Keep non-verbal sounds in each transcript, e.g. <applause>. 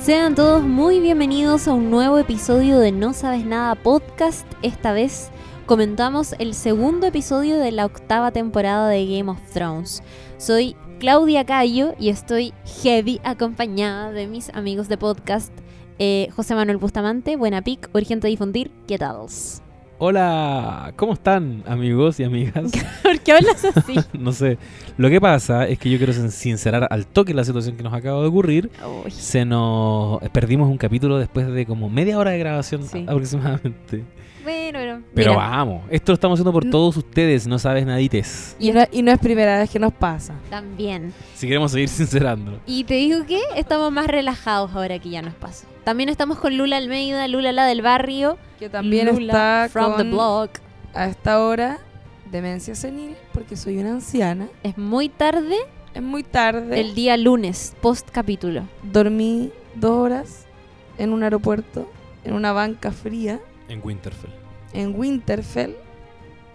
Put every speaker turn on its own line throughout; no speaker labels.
Sean todos muy bienvenidos a un nuevo episodio de No Sabes Nada Podcast. Esta vez comentamos el segundo episodio de la octava temporada de Game of Thrones. Soy Claudia Cayo y estoy heavy acompañada de mis amigos de podcast eh, José Manuel Bustamante, Buena Pic, Urgente Difundir, ¿qué tal?
Hola, ¿cómo están amigos y amigas? <laughs>
¿Por qué hablas así? <laughs>
no sé. Lo que pasa es que yo quiero sin- sincerar al toque la situación que nos acaba de ocurrir.
Uy,
Se nos perdimos un capítulo después de como media hora de grabación
Sí.
aproximadamente.
Bueno, bueno.
Pero
mira,
vamos, esto lo estamos haciendo por todos ustedes, no sabes nadites.
Y no, y no es primera vez que nos pasa.
También.
Si queremos seguir <laughs> sincerando.
Y te digo que estamos más relajados ahora que ya nos pasó. También estamos con Lula Almeida, Lula la del barrio.
Que también
Lula
está
from the
con,
block.
a esta hora demencia senil porque soy una anciana.
Es muy tarde
Es muy tarde.
el día lunes, post capítulo.
Dormí dos horas en un aeropuerto, en una banca fría,
En Winterfell.
en Winterfell,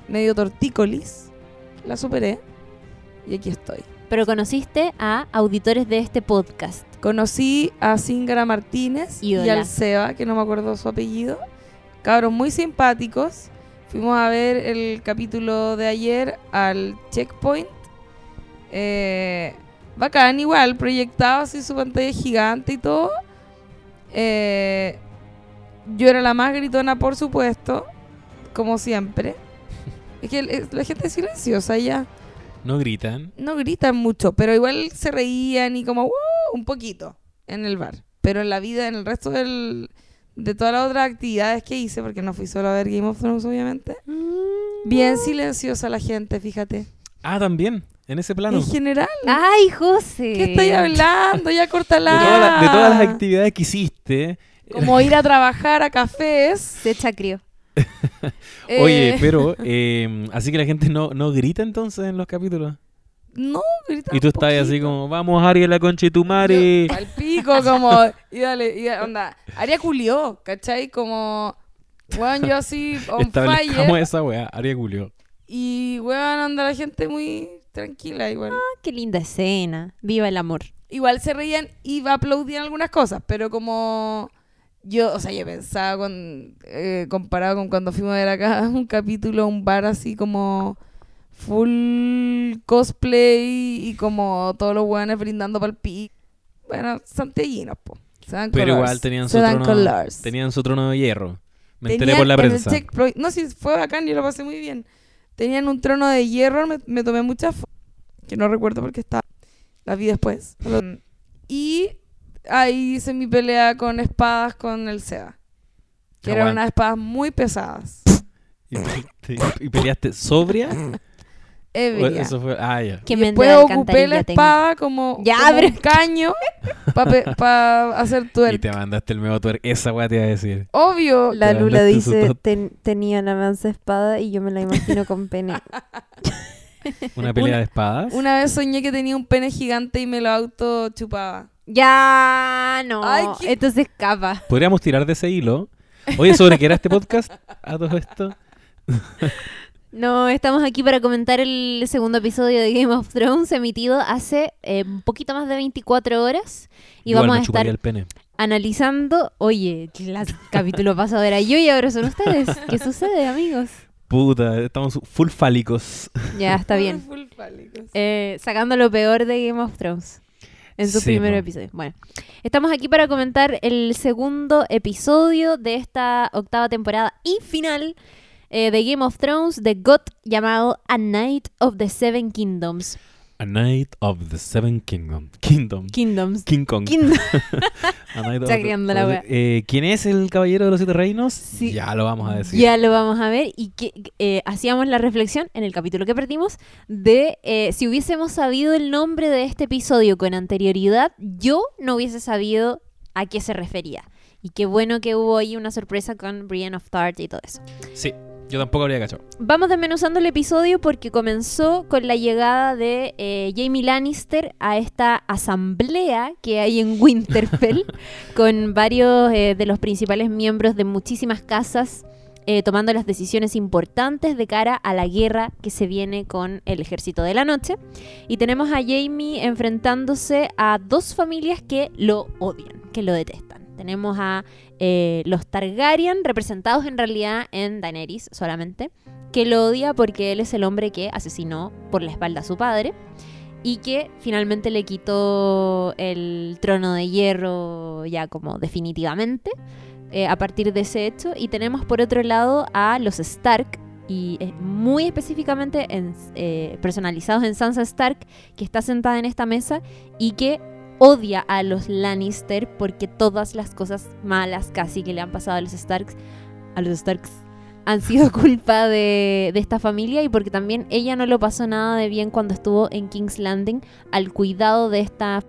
medio tortícolis. La superé y aquí estoy.
Pero conociste a auditores de este podcast.
Conocí a Zingara Martínez y al Seba, que no me acuerdo su apellido. Cabros muy simpáticos. Fuimos a ver el capítulo de ayer al Checkpoint. Eh, bacán, igual, proyectado así su pantalla gigante y todo. Eh, yo era la más gritona, por supuesto, como siempre. Es que la gente es silenciosa ya
No gritan.
no gritan mucho, pero igual se reían y como "Uh", un poquito en el bar. Pero en la vida, en el resto del, de todas las otras actividades que hice, porque no fui solo a ver Game of Thrones, obviamente, bien silenciosa la gente, fíjate.
Ah, también, en ese plano.
En general,
¡Ay, José!
¿qué estoy hablando? Ya
De,
córtala.
todas las- de todas las actividades que hiciste.
Como ir a trabajar a cafés.
Se chacrió. <laughs>
Oye,
eh,
pero, eh, así que la gente no, no grita entonces en los capítulos.
No, gritan
Y tú estás así como, vamos Ariel la concha y tu madre.
Al pico, como. Y dale, y dale, onda. Aria culió, ¿cachai? Como. Bueno, yo así, on <laughs> fire.
esa weá, Aria Julio.
Y, weón, anda la gente muy tranquila igual.
Ah, ¡Qué linda escena! ¡Viva el amor!
Igual se reían y aplaudían algunas cosas, pero como yo, o sea, yo pensaba con, eh, comparado con cuando fuimos a ver acá <laughs> un capítulo, un bar así como full cosplay y como todos los weones brindando para el. Bueno, santiaguinos, po. Se dan
Pero
colors.
igual tenían
Se
su,
dan
trono,
colors.
tenían su trono de hierro. Me enteré por la prensa.
checkpoint- no, sí, fue bacán, yo lo pasé muy bien. Tenían un trono de hierro, me, me tomé muchas fotos, que no recuerdo porque estaba, las vi después. <laughs> Y ahí hice mi pelea con espadas con el Seba. Que eran
Aguanta.
unas espadas muy pesadas.
Y, te- y peleaste sobria. ¿O
Ebria.
Eso fue. Ah, ya.
¡Qué
Y
mente
después
de
ocupé la
tengo.
espada como,
Ya,
como
pero-
un caño <laughs> para hacer
Y
tuerca.
te mandaste el medio tuer. Esa weá te iba a decir.
Obvio,
La Lula dice,
tot-
"Ten- tenía la mansa espada y yo me la imagino con pene. <laughs>
Una pelea
Una-
de espadas.
una vez soñé que tenía un pene gigante y me lo auto chupaba.
Ya, no.
Ay, qué-
Esto se escapa.
Podríamos tirar de ese hilo. Oye, ¿sobre qué era este podcast? A todo esto. <laughs>
No, estamos aquí para comentar el segundo episodio de Game of Thrones emitido hace eh, un poquito más de 24 horas. Y
Igual
vamos
me
a
chuparía
estar
el pene.
analizando, oye, el capítulo <laughs> pasado era yo y ahora son ustedes. ¿Qué sucede, amigos?
Puta, estamos full fálicos.
Ya, está bien.
Full fálicos.
Eh, sacando lo peor de Game of Thrones en su
Sí,
primer episodio. Bueno, estamos aquí para comentar el segundo episodio de esta octava temporada y final eh, de Game of Thrones, de God llamado A Night of the Seven Kingdoms.
A Night of the Seven Kingdom. Kingdom.
Kingdoms.
King Kong.
Kingdom. <laughs>
A Night of
Está
the-
criando la
of the-
wea.
eh, ¿Quién es el caballero de los siete reinos?
Sí.
Ya lo vamos a decir.
Ya lo vamos a ver y que eh, hacíamos la reflexión en el capítulo que perdimos de eh, si hubiésemos sabido el nombre de este episodio con anterioridad, yo no hubiese sabido a qué se refería. Y qué bueno que hubo ahí una sorpresa con Brienne of Tart y todo eso.
Sí, yo tampoco habría cachado.
Vamos desmenuzando el episodio porque comenzó con la llegada de eh, Jamie Lannister a esta asamblea que hay en Winterfell <laughs> con varios eh, de los principales miembros de muchísimas casas eh, tomando las decisiones importantes de cara a la guerra que se viene con el ejército de la noche. Y tenemos a Jamie enfrentándose a dos familias que lo odian. que lo detestan. Tenemos a eh, los Targaryen, representados en realidad en Daenerys solamente, que lo odia porque él es el hombre que asesinó por la espalda a su padre y que finalmente le quitó el trono de hierro ya como definitivamente eh, a partir de ese hecho. Y tenemos por otro lado a los Stark, y muy específicamente en, eh, personalizados en Sansa Stark, que está sentada en esta mesa y que odia a los Lannister porque todas las cosas malas casi que le han pasado a los Starks, a los Starks, han sido <laughs> culpa de, de esta familia y porque también ella no lo pasó nada de bien cuando estuvo en King's Landing al cuidado de esta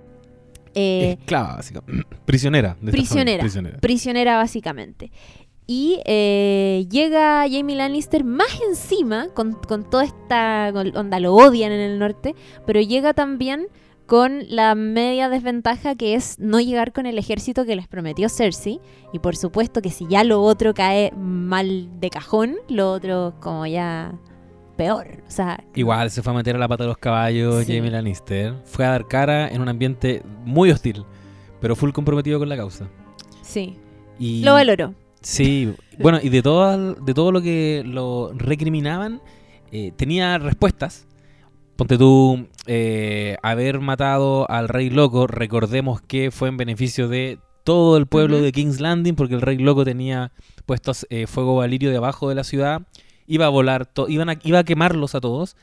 eh,
Esclava, básicamente. <clears throat> Prisionera. de
Prisionera.
prisionera.
prisionera básicamente. Y eh, llega Jamie Lannister más encima con, con toda esta onda, lo odian en el norte, pero llega también con la media desventaja que es no llegar con el ejército que les prometió Cersei. Y por supuesto que si ya lo otro cae mal de cajón, lo otro como ya peor. O sea,
Igual se fue a meter a la pata de los caballos
Sí.
Jamie Lannister. Fue a dar cara en un ambiente muy hostil, pero full comprometido con la causa.
sí,
Y
lo valoró.
Sí, bueno, y de todo, de todo lo que lo recriminaban, eh, tenía respuestas. Ponte tú, eh, haber matado al rey loco, recordemos que fue en beneficio de todo el pueblo de King's Landing, porque el rey loco tenía puestos eh, fuego valirio debajo de la ciudad, iba a volar, iban a, iba a quemarlos a todos.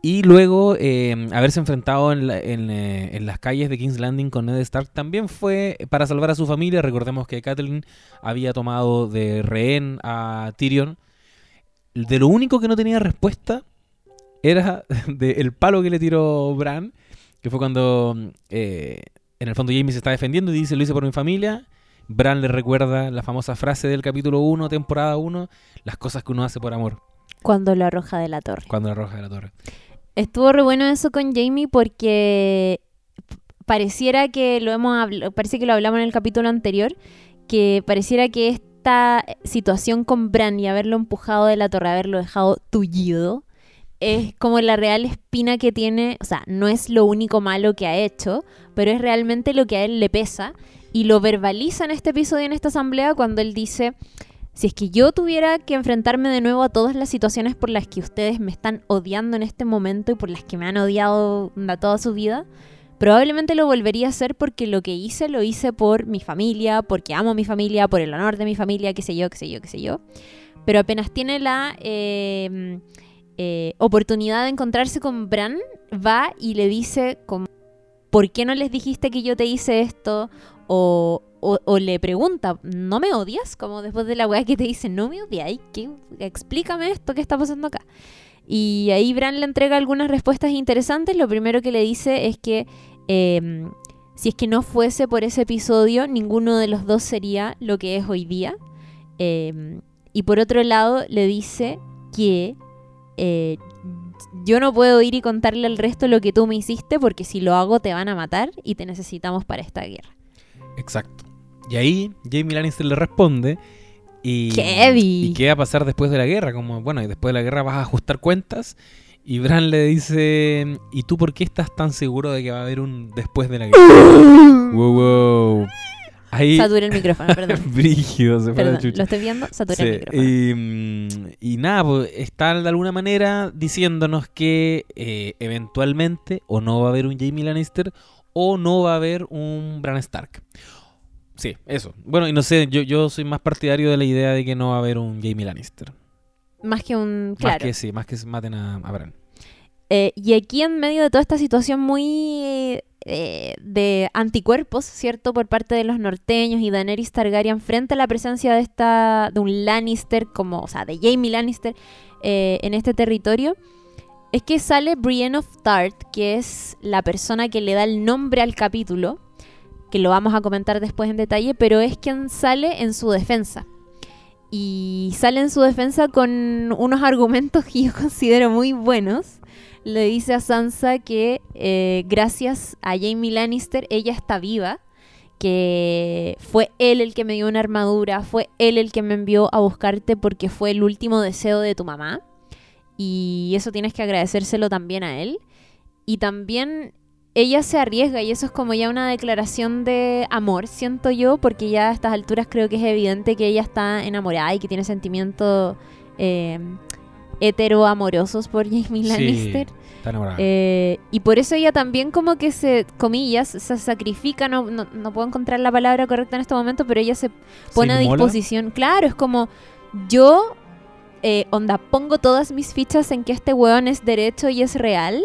Y luego eh, haberse enfrentado en, la- en, eh, en las calles de King's Landing con Ned Stark también fue para salvar a su familia. Recordemos que Catelyn había tomado de rehén a Tyrion. De lo único que no tenía respuesta era <laughs> del palo que le tiró Bran, que fue cuando eh, en el fondo Jamie se está defendiendo y dice lo hice por mi familia. Bran le recuerda la famosa frase del capítulo 1, temporada 1, las cosas que uno hace por amor,
Cuando lo arroja de la torre.
cuando la roja de la torre.
Estuvo re bueno eso con Jamie porque pareciera que lo hemos habl- parece que lo hablamos en el capítulo anterior, que pareciera que esta situación con Bran y haberlo empujado de la torre, haberlo dejado tullido, es como la real espina que tiene, o sea, no es lo único malo que ha hecho, pero es realmente lo que a él le pesa y lo verbaliza en este episodio, en esta asamblea, cuando él dice, si es que yo tuviera que enfrentarme de nuevo a todas las situaciones por las que ustedes me están odiando en este momento y por las que me han odiado toda su vida, probablemente lo volvería a hacer porque lo que hice lo hice por mi familia, porque amo a mi familia, por el honor de mi familia, qué sé yo, qué sé yo, qué sé yo. Pero apenas tiene la eh, eh, oportunidad de encontrarse con Bran, va y le dice como, ¿por qué no les dijiste que yo te hice esto? O, o- le pregunta, ¿no me odias? Como después de la weá que te dice, no me ¿qué? explícame esto, ¿qué está pasando acá? Y ahí Bran le entrega algunas respuestas interesantes. Lo primero que le dice es que eh, si es que no fuese por ese episodio, ninguno de los dos sería lo que es hoy día. Eh, y por otro lado, le dice que eh, yo no puedo ir y contarle al resto lo que tú me hiciste porque si lo hago te van a matar y te necesitamos para esta guerra.
Exacto. Y ahí Jamie Lannister le responde. Y. ¿Y qué va a pasar después de la guerra? Como, bueno, y después de la guerra vas a ajustar cuentas. Y Bran le dice, ¿y tú por qué estás tan seguro de que va a haber un después de la guerra? <laughs> wow, wow. Ahí,
Saturé el micrófono, <laughs> perdón.
brígido, se fue la chucha.
lo estoy viendo, saturé el micrófono.
y, mm, y nada, pues, está de alguna manera diciéndonos que eh, eventualmente o no va a haber un Jamie Lannister o no va a haber un Bran Stark. Sí, eso. Bueno, y no sé, yo, yo soy más partidario de la idea de que no va a haber un Jamie Lannister.
Más que un...
Más
Claro.
que sí, más que maten a, a Bran.
Eh, y aquí en medio de toda esta situación muy eh, de anticuerpos, ¿cierto? Por parte de los norteños y Daenerys Targaryen frente a la presencia de esta de un Lannister como, o sea, de Jaime Lannister eh, en este territorio, es que sale Brienne of Tart, que es la persona que le da el nombre al capítulo, que lo vamos a comentar después en detalle, pero es quien sale en su defensa. Y sale en su defensa con unos argumentos que yo <laughs> considero muy buenos le dice a Sansa que eh, gracias a Jamie Lannister ella está viva, que fue él el que me dio una armadura, fue él el que me envió a buscarte porque fue el último deseo de tu mamá. Y eso tienes que agradecérselo también a él. Y también ella se arriesga y eso es como ya una declaración de amor, siento yo, porque ya a estas alturas creo que es evidente que ella está enamorada y que tiene sentimientos eh, heteroamorosos por Jamie Lannister.
Sí, está enamorada.
Eh, y por eso ella también como que se, comillas, se sacrifica, no, no, no puedo encontrar la palabra correcta en este momento, pero ella se pone a disposición. Claro, es como yo, eh, onda, pongo todas mis fichas en que este weón es derecho y es real.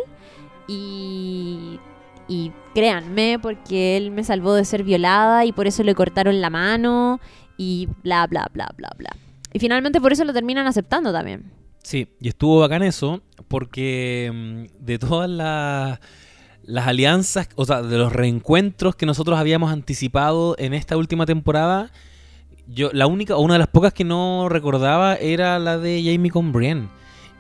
Y, y créanme, porque él me salvó de ser violada y por eso le cortaron la mano y bla, bla, bla, bla, bla. Y finalmente por eso lo terminan aceptando también.
Sí, y estuvo bacán eso, porque mm, de todas las, alianzas, o sea, de los reencuentros que nosotros habíamos anticipado en esta última temporada, yo la única, o una de las pocas que no recordaba era la de Jamie con Brienne.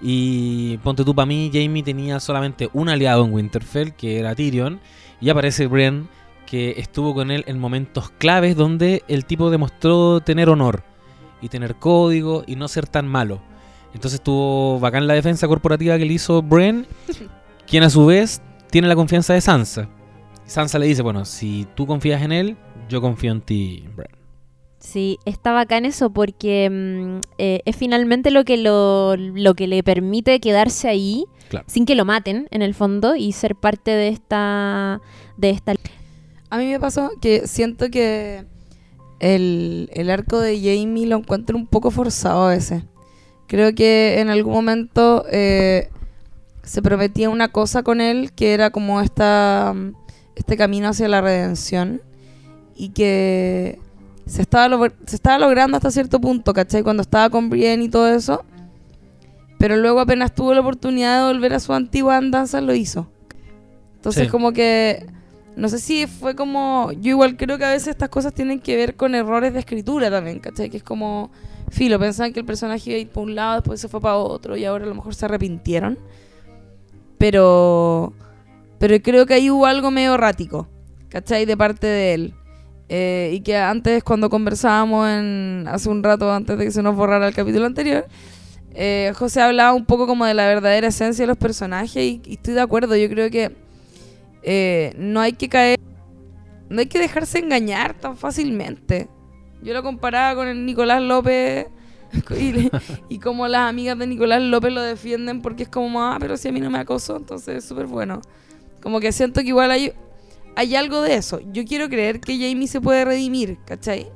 Y ponte tú, para mí, Jamie tenía solamente un aliado en Winterfell, que era Tyrion, y aparece Brienne, que estuvo con él en momentos claves donde el tipo demostró tener honor y tener código y no ser tan malo. Entonces estuvo bacán la defensa corporativa que le hizo Bren, <laughs> quien a su vez tiene la confianza de Sansa. Sansa le dice, bueno, si tú confías en él, yo confío en ti, Bren.
Sí, está bacán eso porque mm, eh, es finalmente lo que lo, lo que le permite quedarse ahí
Claro.
sin que lo maten en el fondo y ser parte de esta de esta
A mí me pasó que siento que el, el arco de Jamie lo encuentro un poco forzado a veces. Creo que en algún momento eh, se prometía una cosa con él que era como esta, este camino hacia la redención y que se estaba, lo- se estaba logrando hasta cierto punto, ¿cachai? Cuando estaba con Brienne y todo eso. Pero luego apenas tuvo la oportunidad de volver a su antigua andanza, lo hizo. Entonces
Sí.
como que... No sé si fue como... Yo igual creo que a veces estas cosas tienen que ver con errores de escritura también, ¿cachai? Que es como... Filo, pensaban que el personaje iba a ir para un lado, después se fue para otro y ahora a lo mejor se arrepintieron. Pero... Pero creo que ahí hubo algo medio errático, ¿cachai? De parte de él. Eh, y que antes, cuando conversábamos en, hace un rato, antes de que se nos borrara el capítulo anterior, eh, José hablaba un poco como de la verdadera esencia de los personajes y, y estoy de acuerdo. Yo creo que eh, no hay que caer, no hay que dejarse engañar tan fácilmente. Yo lo comparaba con el Nicolás López <laughs> y, como las amigas de Nicolás López lo defienden porque es como, ah, pero si a mí no me acosó, entonces es súper bueno. Como que siento que igual hay, hay algo de eso. Yo quiero creer que Jamie se puede redimir, ¿cachai?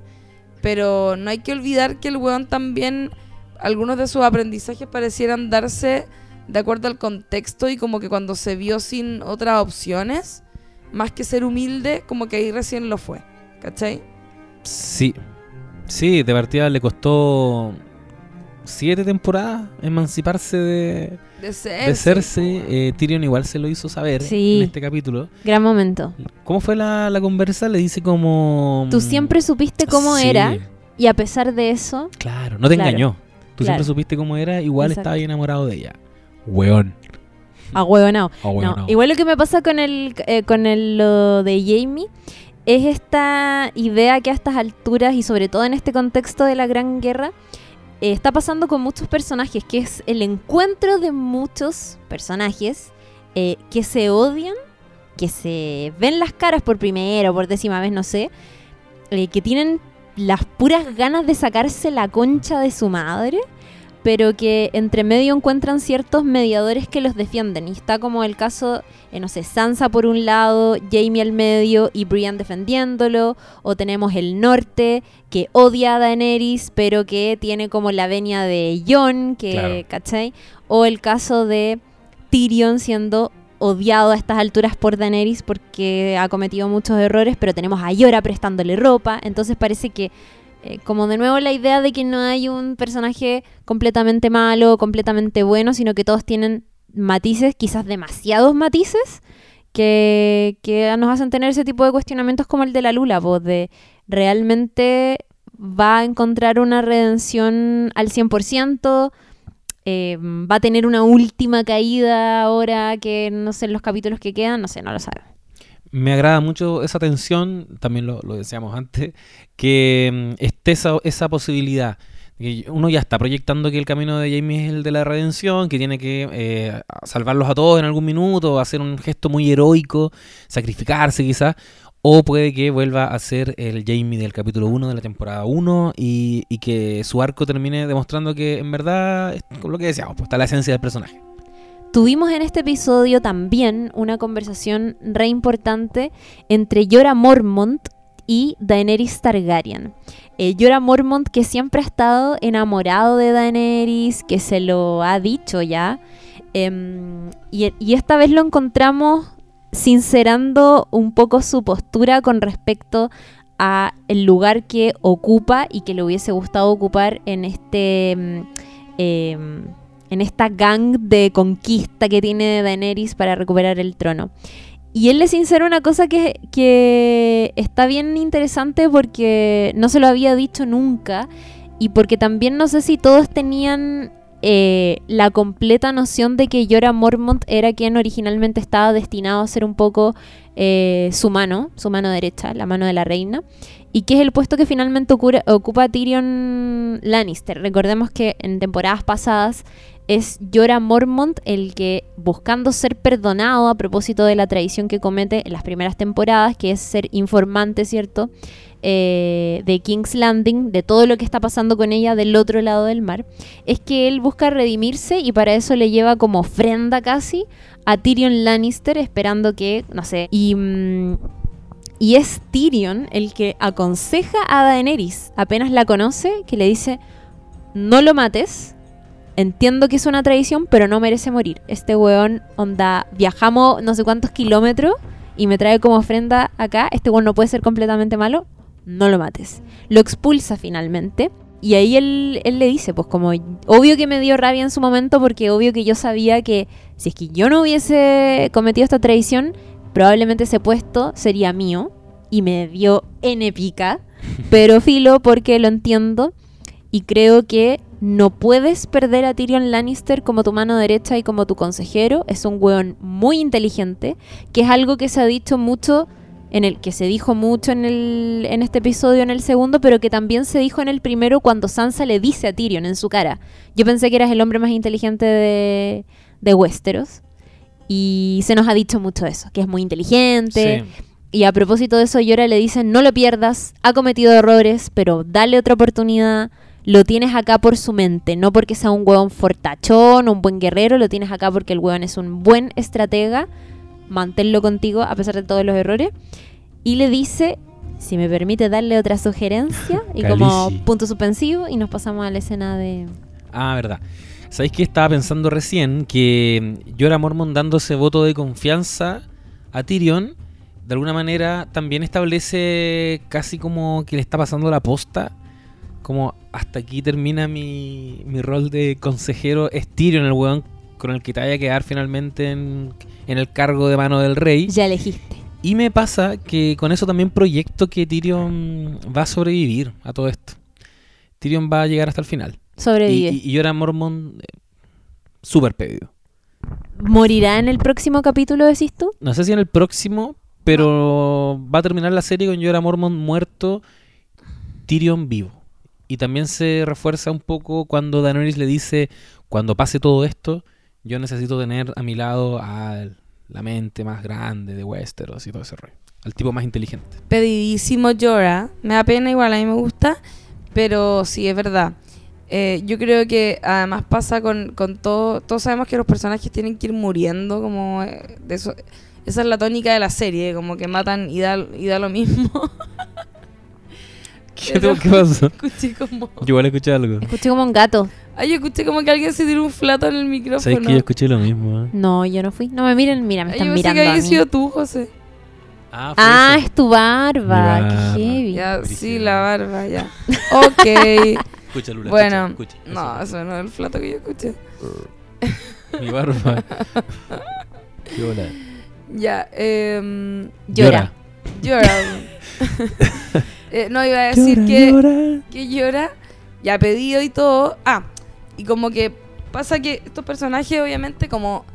Pero no hay que olvidar que el weón también, algunos de sus aprendizajes parecieran darse de acuerdo al contexto y como que cuando se vio sin otras opciones, más que ser humilde, como que ahí recién lo fue, ¿cachai?
Sí, sí, de partida le costó siete temporadas emanciparse de,
De ser.
de Cersei. Eh, Tyrion igual se lo hizo saber
Sí.
en este capítulo.
gran momento.
¿Cómo fue la, la conversa? Le dice como...
Tú siempre supiste cómo
Sí,
era y a pesar de eso,
Claro, no te
Claro,
engañó. Tú
claro.
siempre supiste cómo era, igual
Exacto.
estaba ahí enamorado de ella. Weón.
ahueonao.
Ah, weón,
No,
no.
igual lo que me pasa con el eh, con el lo de Jamie es esta idea que a estas alturas y sobre todo en este contexto de la Gran Guerra eh, está pasando con muchos personajes, que es el encuentro de muchos personajes eh, que se odian, que se ven las caras por primera o por décima vez, no sé, eh, que tienen las puras ganas de sacarse la concha de su madre, pero que entre medio encuentran ciertos mediadores que los defienden. Y está como el caso, eh, no sé, Sansa por un lado, Jamie al medio y Brian defendiéndolo. O tenemos el norte, que odia a Daenerys, pero que tiene como la venia de Jon, que,
Claro.
¿cachai? O el caso de Tyrion siendo odiado a estas alturas por Daenerys porque ha cometido muchos errores, pero tenemos a Yora prestándole ropa. Entonces parece que eh, como de nuevo la idea de que no hay un personaje completamente malo, completamente bueno, sino que todos tienen matices, quizás demasiados matices, que, que nos hacen tener ese tipo de cuestionamientos como el de la Lula, pues de realmente va a encontrar una redención al 100%, eh, va a tener una última caída ahora que no sé en los capítulos que quedan, no sé, no lo sabe.
Me agrada mucho esa tensión, también lo, lo decíamos antes, que mm, esté esa, esa posibilidad Uno ya está proyectando que el camino de Jamie es el de la redención, que tiene que eh, salvarlos a todos en algún minuto, hacer un gesto muy heroico, sacrificarse quizás. O puede que vuelva a ser el Jamie del capítulo 1 de la temporada 1 y, y que su arco termine demostrando que en verdad, es con lo que decíamos, pues está la esencia del personaje.
Tuvimos en este episodio también una conversación re importante entre Jorah Mormont y Daenerys Targaryen. Eh, Jorah Mormont que siempre ha estado enamorado de Daenerys, que se lo ha dicho ya. em, y, esta vez lo encontramos sincerando un poco su postura con respecto a el lugar que ocupa y que le hubiese gustado ocupar en este mm, em, en esta gang de conquista que tiene Daenerys para recuperar el trono. Y él le sincera una cosa que, que está bien interesante porque no se lo había dicho nunca y porque también no sé si todos tenían eh, la completa noción de que Jorah Mormont era quien originalmente estaba destinado a ser un poco eh, su mano, su mano derecha, la mano de la reina, y que es el puesto que finalmente ocupa Tyrion Lannister. Recordemos que en temporadas pasadas es Jorah Mormont el que, buscando ser perdonado a propósito de la traición que comete en las primeras temporadas, que es ser informante, ¿cierto? Eh, de King's Landing, de todo lo que está pasando con ella del otro lado del mar, es que él busca redimirse y para eso le lleva como ofrenda casi a Tyrion Lannister, esperando que, no sé, y... mm, y es Tyrion el que aconseja a Daenerys, apenas la conoce, que le dice, no lo mates, entiendo que es una traición, pero no merece morir. Este weón, onda, viajamos no sé cuántos kilómetros y me trae como ofrenda acá, este weón no puede ser completamente malo, no lo mates. Lo expulsa finalmente. Y ahí él, él le dice, pues como, obvio que me dio rabia en su momento porque obvio que yo sabía que si es que yo no hubiese cometido esta traición, probablemente ese puesto sería mío y me dio N pica, <laughs> pero filo porque lo entiendo y creo que no puedes perder a Tyrion Lannister como tu mano derecha y como tu consejero, es un weón muy inteligente, que es algo que se ha dicho mucho en el que se dijo mucho en el en este episodio en el segundo, pero que también se dijo en el primero cuando Sansa le dice a Tyrion en su cara, yo pensé que eras el hombre más inteligente de, de Westeros. Y se nos ha dicho mucho eso, que es muy inteligente,
Sí.
y a propósito de eso, Yora le dicen, no lo pierdas, ha cometido errores, pero dale otra oportunidad. Lo tienes acá por su mente, no porque sea un hueón fortachón o un buen guerrero, lo tienes acá porque el hueón es un buen estratega. Manténlo contigo a pesar de todos los errores. Y le dice, si me permite darle otra sugerencia, <laughs> y como punto suspensivo, y nos pasamos a la escena de...
Ah, verdad. ¿Sabéis que estaba pensando recién? Que mm, Jorah Mormont dando ese voto de confianza a Tyrion, de alguna manera también establece casi como que le está pasando la posta. Como hasta aquí termina mi, mi rol de consejero. Es Tyrion el weón con el que te vaya a quedar finalmente en, en el cargo de mano del rey.
Ya elegiste.
Y me pasa que con eso también proyecto que Tyrion va a sobrevivir a todo esto. Tyrion va a llegar hasta el final. Y,
Sobrevive.
y, y Jorah Mormont, eh, súper pedido.
¿Morirá en el próximo capítulo, decís tú?
No sé si en el próximo, pero va a terminar la serie con Jorah Mormont muerto, Tyrion vivo. Y también se refuerza un poco cuando Daenerys le dice, cuando pase todo esto, yo necesito tener a mi lado a la mente más grande de Westeros y todo ese rollo. Al tipo más inteligente.
Pedidísimo Jorah. Me da pena, igual a mí me gusta. Pero sí, es verdad. Eh, yo creo que además pasa con, con todo. Todos sabemos que los personajes tienen que ir muriendo. Como eh, eso. Esa es la tónica de la serie. Como que matan y da, y da lo mismo. <laughs>
¿Qué,
Pero-
¿Qué pasó?
escuché como.
Yo igual escuché algo.
Escuché como un gato.
Ay, yo escuché como que alguien se tiró un flato en el micrófono.
¿Sabes que yo escuché lo mismo? eh?
No, yo no fui. No me miren, mira, me
Ay,
están
yo pensé
mirando
que había sido tú, José.
Ah, fue
Ah, es tu barba.
Barba.
Qué heavy.
Ya, sí, la barba, ya. <laughs> Ok.
Escucha, Lula,
bueno,
escucha, escucha.
no, eso no es el flato que yo escuché. <laughs>
Mi barba. <laughs> Qué bola.
Ya, eh.
Llora.
Llora. Eh, no, iba a decir que, que llora, ya ha pedido y todo. Ah, y como que pasa que estos personajes, obviamente, como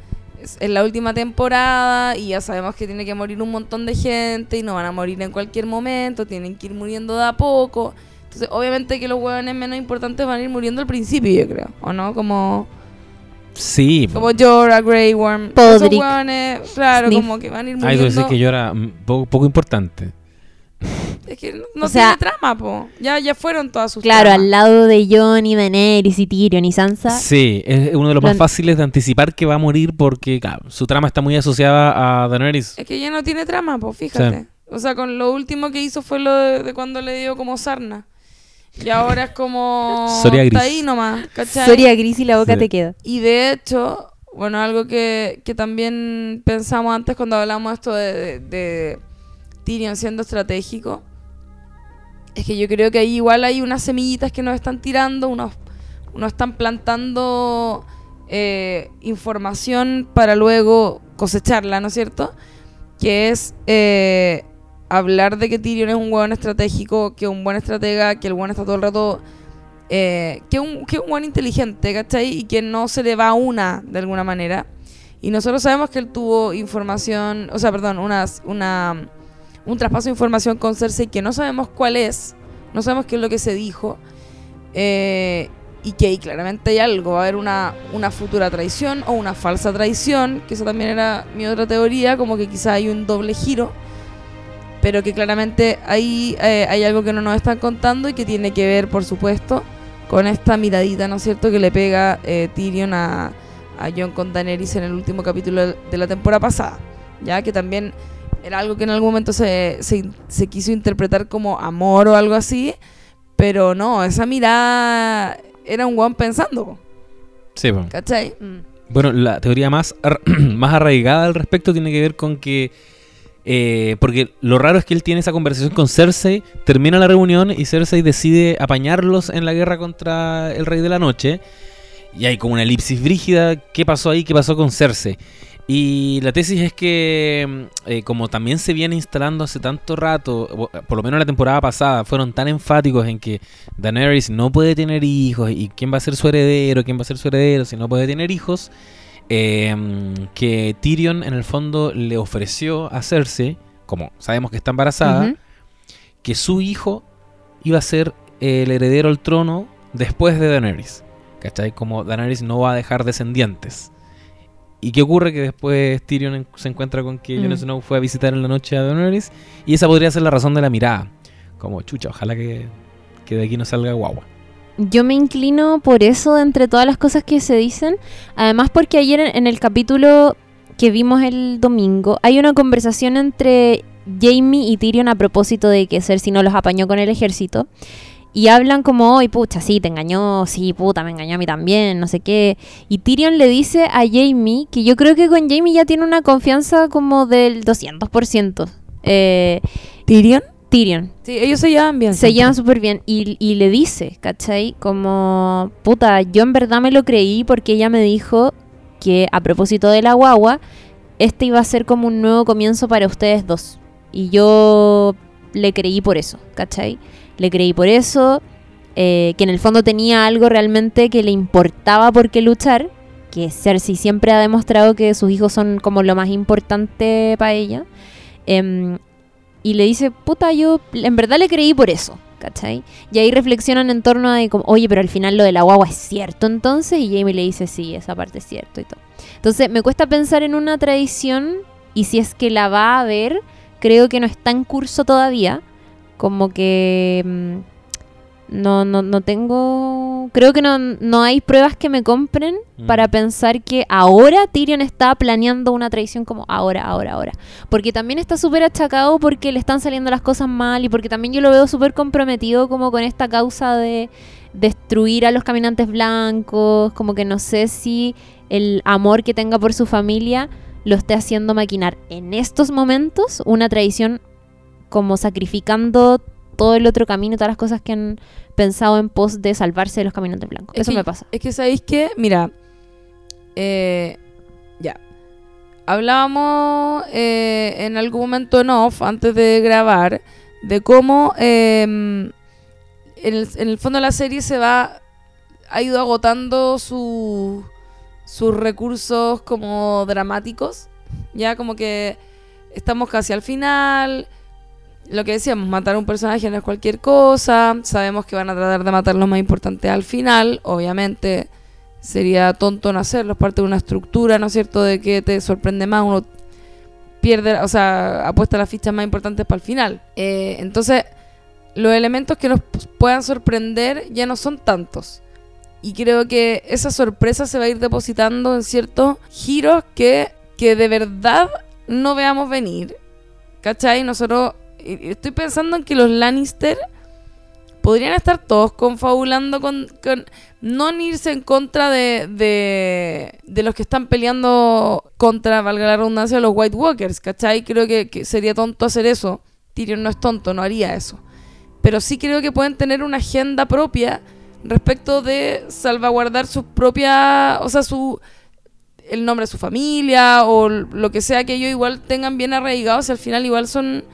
es en la última temporada y ya sabemos que tiene que morir un montón de gente y no van a morir en cualquier momento, tienen que ir muriendo de a poco. Entonces, obviamente que los hueones menos importantes van a ir muriendo al principio, yo creo. ¿O no? Como,
Sí.
como Jorah, Grey Worm.
Podrick,
Esos hueones, claro,
Sniff.
como que van a ir
Ay, tú
muriendo.
decís que yo era mm, poco, poco importante.
Es que no, no
O sea-
tiene trama, po. Ya, ya fueron todas sus
Claro,
tramas.
al lado de Jon y Daenerys y Tyrion y Sansa.
Sí, es uno de los
Lo-
más fáciles de anticipar que va a morir porque claro, su trama está muy asociada a Daenerys.
Es que ya no tiene trama, pues fíjate. O sea, con lo último que hizo fue lo de, de cuando le dio como sarna. Y ahora es como... <laughs>
Soria
Está
gris.
ahí nomás, ¿cachai?
Soria gris y la boca
Sí.
te queda.
Y de hecho, bueno, algo que, que también pensamos antes cuando hablamos esto de, de, de Tyrion siendo estratégico, es que yo creo que ahí igual hay unas semillitas que nos están tirando, unos, unos están plantando eh, información para luego cosecharla, ¿no es cierto? Que es eh, hablar de que Tyrion es un hueón estratégico, que un buen estratega, que el hueón está todo el rato eh, que un, que un buen inteligente, ¿cachai? Y que no se le va una de alguna manera. Y nosotros sabemos que él tuvo información, o sea, perdón, unas, una, un traspaso de información con Cersei que no sabemos cuál es, no sabemos qué es lo que se dijo. eh, y que ahí claramente hay algo, va a haber una, una futura traición o una falsa traición, que eso también era mi otra teoría, como que quizá hay un doble giro pero que claramente ahí eh, hay algo que no nos están contando y que tiene que ver, por supuesto, con esta miradita, ¿no es cierto?, que le pega eh, Tyrion a, a Jon con Daenerys en el último capítulo de la temporada pasada, ya que también era algo que en algún momento se, se, se quiso interpretar como amor o algo así, pero no, esa mirada era un guan pensando,
Sí, po.
¿cachai?
Bueno, la teoría más, ar- <clears throat> más arraigada al respecto tiene que ver con que. eh, porque lo raro es que él tiene esa conversación con Cersei, termina la reunión y Cersei decide apañarlos en la guerra contra el Rey de la Noche. Y hay como una elipsis brígida. ¿Qué pasó ahí? ¿Qué pasó con Cersei? Y la tesis es que, mm, eh, como también se viene instalando hace tanto rato, o, por lo menos la temporada pasada, fueron tan enfáticos en que Daenerys no puede tener hijos y quién va a ser su heredero, quién va a ser su heredero si no puede tener hijos, eh, que Tyrion en el fondo le ofreció a Cersei, como sabemos que está embarazada, que su hijo iba a ser el heredero al trono después de Daenerys. ¿Cachai? Como Daenerys no va a dejar descendientes. ¿Y qué ocurre? Que después Tyrion se encuentra con que Jon
Mm.
Snow fue a visitar en la noche a Daenerys. Y esa podría ser la razón de la mirada. Como, chucha, ojalá que, que de aquí no salga guagua.
Yo me inclino por eso entre todas las cosas que se dicen. Además porque ayer en, en el capítulo que vimos el domingo hay una conversación entre Jamie y Tyrion a propósito de que Cersei no los apañó con el ejército. Y hablan como, hoy pucha, sí, te engañó, sí, puta, me engañó a mí también, no sé qué. Y Tyrion le dice a Jamie que yo creo que con Jamie ya tiene una confianza como del 200%. Eh,
¿Tyrion?
Tyrion.
Sí, ellos se llevan bien.
Se
siempre.
llevan súper bien y, y le dice, ¿cachai? Como, puta, yo en verdad me lo creí porque ella me dijo que a propósito de la guagua, este iba a ser como un nuevo comienzo para ustedes dos. Y yo le creí por eso, ¿cachai? Le creí por eso, eh, que en el fondo tenía algo realmente que le importaba por qué luchar, que Cersei siempre ha demostrado que sus hijos son como lo más importante para ella. Em, y le dice, puta, yo en verdad le creí por eso, ¿cachai? Y ahí reflexionan en torno a, como, oye, pero al final lo de la guagua es cierto entonces, y Jamie le dice, sí, esa parte es cierto y todo. Entonces me cuesta pensar en una tradición, y si es que la va a haber, creo que no está en curso todavía, como que mm, no, no, no tengo, creo que no, no hay pruebas que me compren
Mm.
para pensar que ahora Tyrion está planeando una traición como ahora, ahora, ahora. Porque también está súper achacado porque le están saliendo las cosas mal y porque también yo lo veo súper comprometido como con esta causa de destruir a los caminantes blancos, como que no sé si el amor que tenga por su familia lo esté haciendo maquinar en estos momentos una traición como sacrificando todo el otro camino, todas las cosas que han pensado en pos de salvarse de los caminantes blancos.
Es
Eso
que-
me pasa.
Es que, ¿sabéis qué? Mira, eh, ya. Hablábamos eh, en algún momento en off, antes de grabar, de cómo eh, en, el, en el fondo la serie se va, ha ido agotando su- sus recursos como dramáticos. Ya como que estamos casi al final, lo que decíamos, matar a un personaje no es cualquier cosa. Sabemos que van a tratar de matar lo más importante al final. Obviamente sería tonto no hacerlo, es parte de una estructura, ¿no es cierto?, de que te sorprende más, uno pierde, o sea, apuesta las fichas más importantes para el final. Eh, entonces, los elementos que nos puedan sorprender ya no son tantos. Y creo que esa sorpresa se va a ir depositando en ciertos giros que, que de verdad no veamos venir. ¿Cachai? Nosotros, estoy pensando en que los Lannister podrían estar todos confabulando con, no irse en contra de, de, los que están peleando contra, valga la redundancia, los White Walkers, ¿cachai? Creo que, sería tonto hacer eso. Tyrion no es tonto, no haría eso. Pero sí creo que pueden tener una agenda propia respecto de salvaguardar su propia, o sea, su el nombre de su familia o lo que sea que ellos igual tengan bien arraigados, al final igual son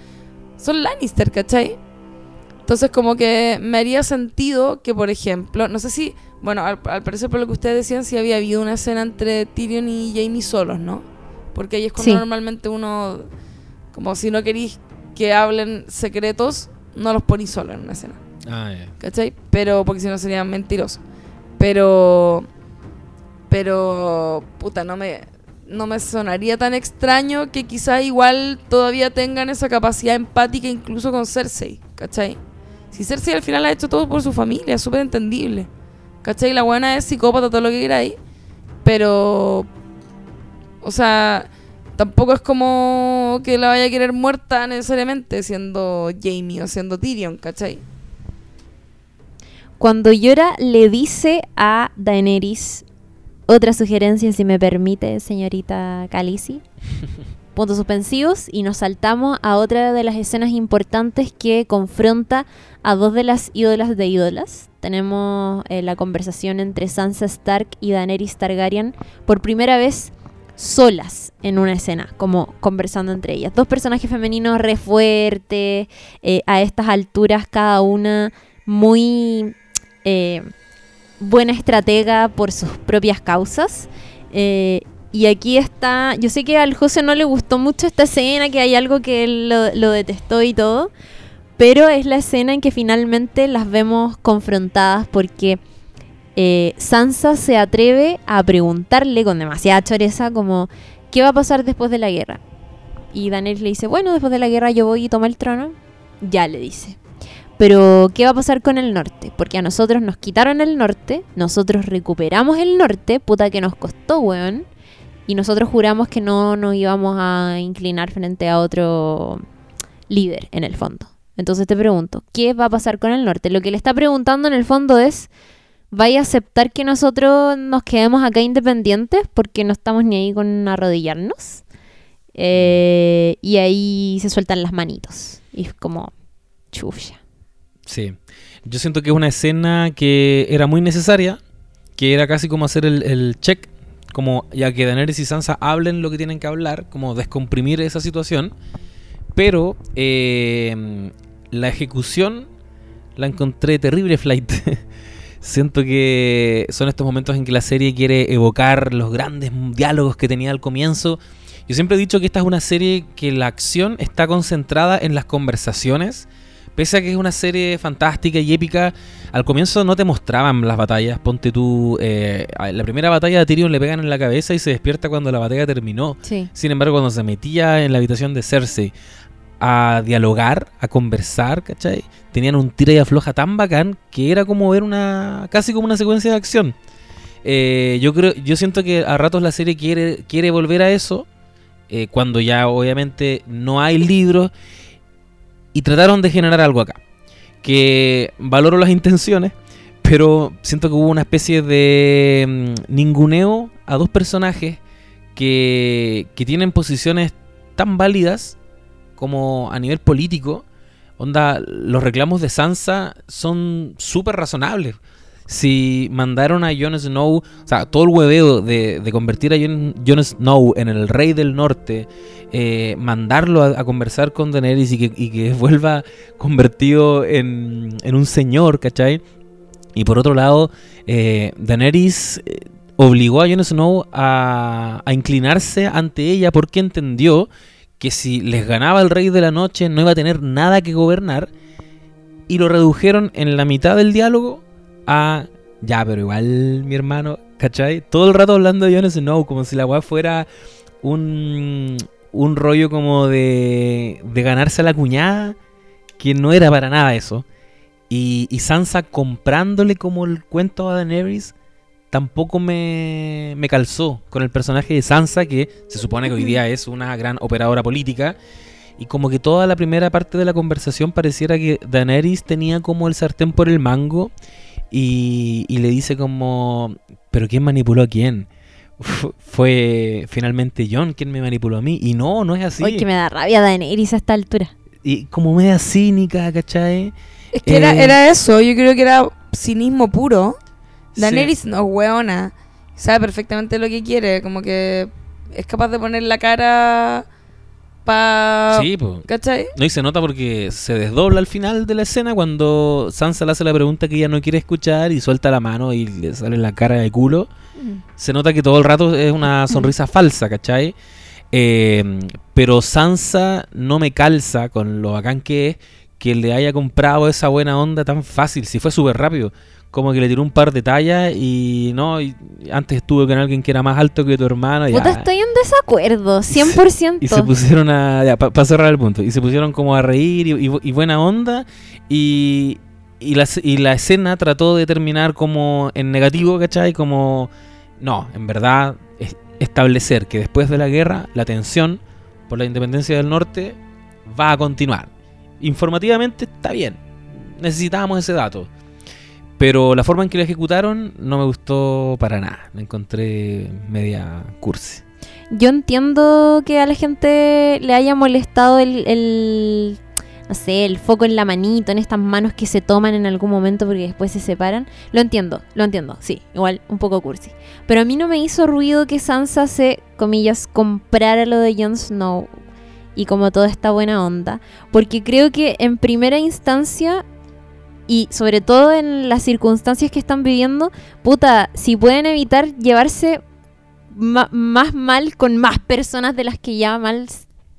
son Lannister, ¿cachai? Entonces como que me haría sentido que, por ejemplo, no sé si, bueno, al, parecer por lo que ustedes decían, si había habido una escena entre Tyrion y Jamie solos, ¿no? Porque ahí es cuando normalmente uno, como si no queréis que hablen secretos, no los ponéis solos en una escena. Ah, ¿Cachai? Pero, porque si no sería mentiroso. Pero, pero, puta, no me, no me sonaría tan extraño que quizá igual todavía tengan esa capacidad empática incluso con Cersei, ¿cachai? Si Cersei al final ha hecho todo por su familia, es súper entendible. ¿Cachai? La buena es psicópata, todo lo que queráis. Pero. O sea, tampoco es como que la vaya a querer muerta necesariamente siendo Jamie o siendo Tyrion, ¿cachai?
Cuando Yora le dice a Daenerys otra sugerencia, si me permite, señorita Khaleesi. <laughs> puntos suspensivos y nos saltamos a otra de las escenas importantes que confronta a dos de las ídolas de ídolas. Tenemos eh, la conversación entre Sansa Stark y Daenerys Targaryen por primera vez solas en una escena, como conversando entre ellas. Dos personajes femeninos re fuertes, eh, a estas alturas cada una muy eh, buena estratega por sus propias causas. Y aquí está, yo sé que al José no le gustó mucho esta escena, que hay algo que él lo, detestó y todo, pero es la escena en que finalmente las vemos confrontadas porque eh, Sansa se atreve a preguntarle con demasiada choreza como, ¿qué va a pasar después de la guerra? Y Daniel le dice, bueno, después de la guerra yo voy y tomo el trono. Ya le dice. Pero, ¿qué va a pasar con el norte? Porque a nosotros nos quitaron el norte, nosotros recuperamos el norte, puta que nos costó, weón. Y nosotros juramos que no nos íbamos a inclinar frente a otro líder, en el fondo. Entonces te pregunto, ¿qué va a pasar con el norte? Lo que le está preguntando en el fondo es, ¿vaya a aceptar que nosotros nos quedemos acá independientes porque no estamos ni ahí con arrodillarnos? Eh, y ahí se sueltan las manitos. Y es como, chufia.
Sí, yo siento que es una escena que era muy necesaria, que era casi como hacer el, check como ya que Daenerys y Sansa hablen lo que tienen que hablar, como descomprimir esa situación, pero eh, la ejecución la encontré terrible, Flight. <laughs> Siento que son estos momentos en que la serie quiere evocar los grandes diálogos que tenía al comienzo. Yo siempre he dicho que esta es una serie que la acción está concentrada en las conversaciones Pese a que es una serie fantástica y épica, al comienzo no te mostraban las batallas. Ponte tú, eh, la primera batalla de Tyrion le pegan en la cabeza y se despierta cuando la batalla terminó. Sin embargo, cuando se metía en la habitación de Cersei a dialogar, a conversar, ¿cachai? Tenían un tira y afloja tan bacán que era como ver una, casi como una secuencia de acción. Eh, yo creo, yo siento que a ratos la serie quiere, quiere volver a eso, eh, cuando ya obviamente no hay libros y trataron de generar algo acá. Que valoro las intenciones, pero siento que hubo una especie de mm, ninguneo a dos personajes que, que tienen posiciones tan válidas como a nivel político. Onda, los reclamos de Sansa son súper razonables si mandaron a Jon Snow, o sea, todo el hueveo de, convertir a Jon, Snow en el rey del norte, eh, mandarlo a, conversar con Daenerys y que, y que <laughs> vuelva convertido en, en, un señor, ¿cachai? Y por otro lado, eh, Daenerys eh, obligó a Jon Snow a, a inclinarse ante ella porque entendió que si les ganaba el Rey de la Noche no iba a tener nada que gobernar. Y lo redujeron en la mitad del diálogo a... Ya, pero igual, mi hermano, ¿cachai? Todo el rato hablando de Jon Snow, como si la weá fuera un, un rollo como de, de ganarse a la cuñada, que no era para nada eso. Y, y Sansa comprándole como el cuento a Daenerys tampoco me, me calzó con el personaje de Sansa, que se supone que hoy día es una gran operadora política. Y como que toda la primera parte de la conversación pareciera que Daenerys tenía como el sartén por el mango y, y le dice como, pero ¿quién manipuló a quién? Fu- Fue finalmente John quien me manipuló a mí. Y no, no es así.
Hoy que me da rabia Daenerys a esta altura.
Y como media cínica, ¿cachai?
Es que era,
Eh,
era eso, yo creo que era cinismo puro.
Sí.
Daenerys no es hueona, sabe perfectamente lo que quiere, como que es capaz de poner la cara
Sí, pues.
¿Cachai?
No, y se nota porque se desdobla al final de la escena cuando Sansa le hace la pregunta que ella no quiere escuchar y suelta la mano y le sale la cara de culo. Se nota que todo el rato es una <laughs> sonrisa falsa, ¿cachai? Eh, pero Sansa no me calza con lo bacán que es que le haya comprado esa buena onda tan fácil, si fue súper rápido. Como que le tiró un par de tallas y no, y antes estuve con alguien que era más alto que tu hermano.
Puta,
ya.
estoy en desacuerdo, 100%.
Y se pusieron a. Ya, para cerrar el punto. Y se pusieron como a reír y, y- y buena onda. Y, y, la, y la escena trató de terminar como en negativo, ¿cachai? Como. No, en verdad, es- establecer que después de la guerra, la tensión por la independencia del norte va a continuar. Informativamente está bien. Necesitábamos ese dato. Pero la forma en que lo ejecutaron no me gustó para nada. Me encontré media cursi.
Yo entiendo que a la gente le haya molestado el, no sé, el foco en la manito, en estas manos que se toman en algún momento porque después se separan. Lo entiendo, lo entiendo, sí, igual un poco cursi. Pero a mí no me hizo ruido que Sansa se, comillas, comprara lo de Jon Snow y como toda esta buena onda. Porque creo que en primera instancia y sobre todo en las circunstancias que están viviendo, puta, si pueden evitar llevarse más mal con más personas de las que ya mal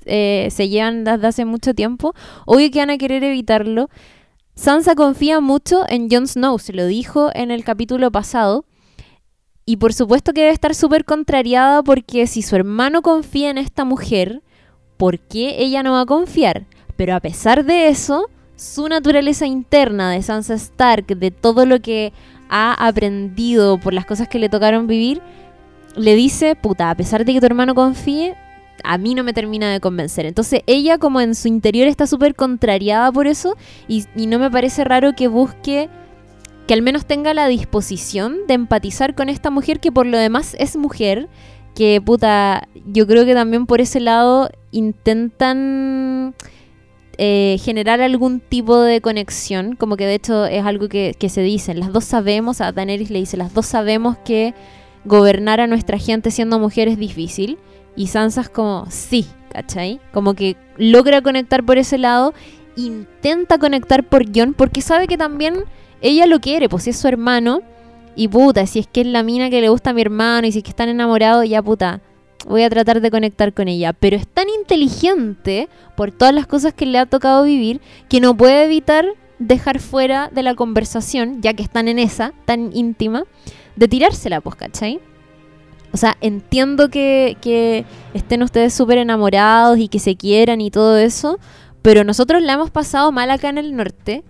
eh, se llevan desde hace mucho tiempo, obvio que van a querer evitarlo. Sansa confía mucho en Jon Snow, se lo dijo en el capítulo pasado. Y por supuesto que debe estar súper contrariada porque si su hermano confía en esta mujer, ¿por qué ella no va a confiar? Pero a pesar de eso, su naturaleza interna de Sansa Stark, de todo lo que ha aprendido por las cosas que le tocaron vivir, le dice, puta, a pesar de que tu hermano confíe, a mí no me termina de convencer. Entonces ella como en su interior está súper contrariada por eso y, y no me parece raro que busque que al menos tenga la disposición de empatizar con esta mujer que por lo demás es mujer, que puta, yo creo que también por ese lado intentan eh, generar algún tipo de conexión, como que de hecho es algo que, que se dicen, las dos sabemos, a Daenerys le dice, las dos sabemos que gobernar a nuestra gente siendo mujer es difícil, y Sansa es como, sí, ¿cachai? Como que logra conectar por ese lado, intenta conectar por Jon, porque sabe que también ella lo quiere, pues si es su hermano, y puta, si es que es la mina que le gusta a mi hermano, y si es que están enamorados, ya puta, voy a tratar de conectar con ella. Pero es tan inteligente por todas las cosas que le ha tocado vivir que no puede evitar dejar fuera de la conversación, ya que están en esa tan íntima, de tirársela, pues, ¿cachai? O sea, entiendo que, que estén ustedes súper enamorados y que se quieran y todo eso, pero nosotros la hemos pasado mal acá en el norte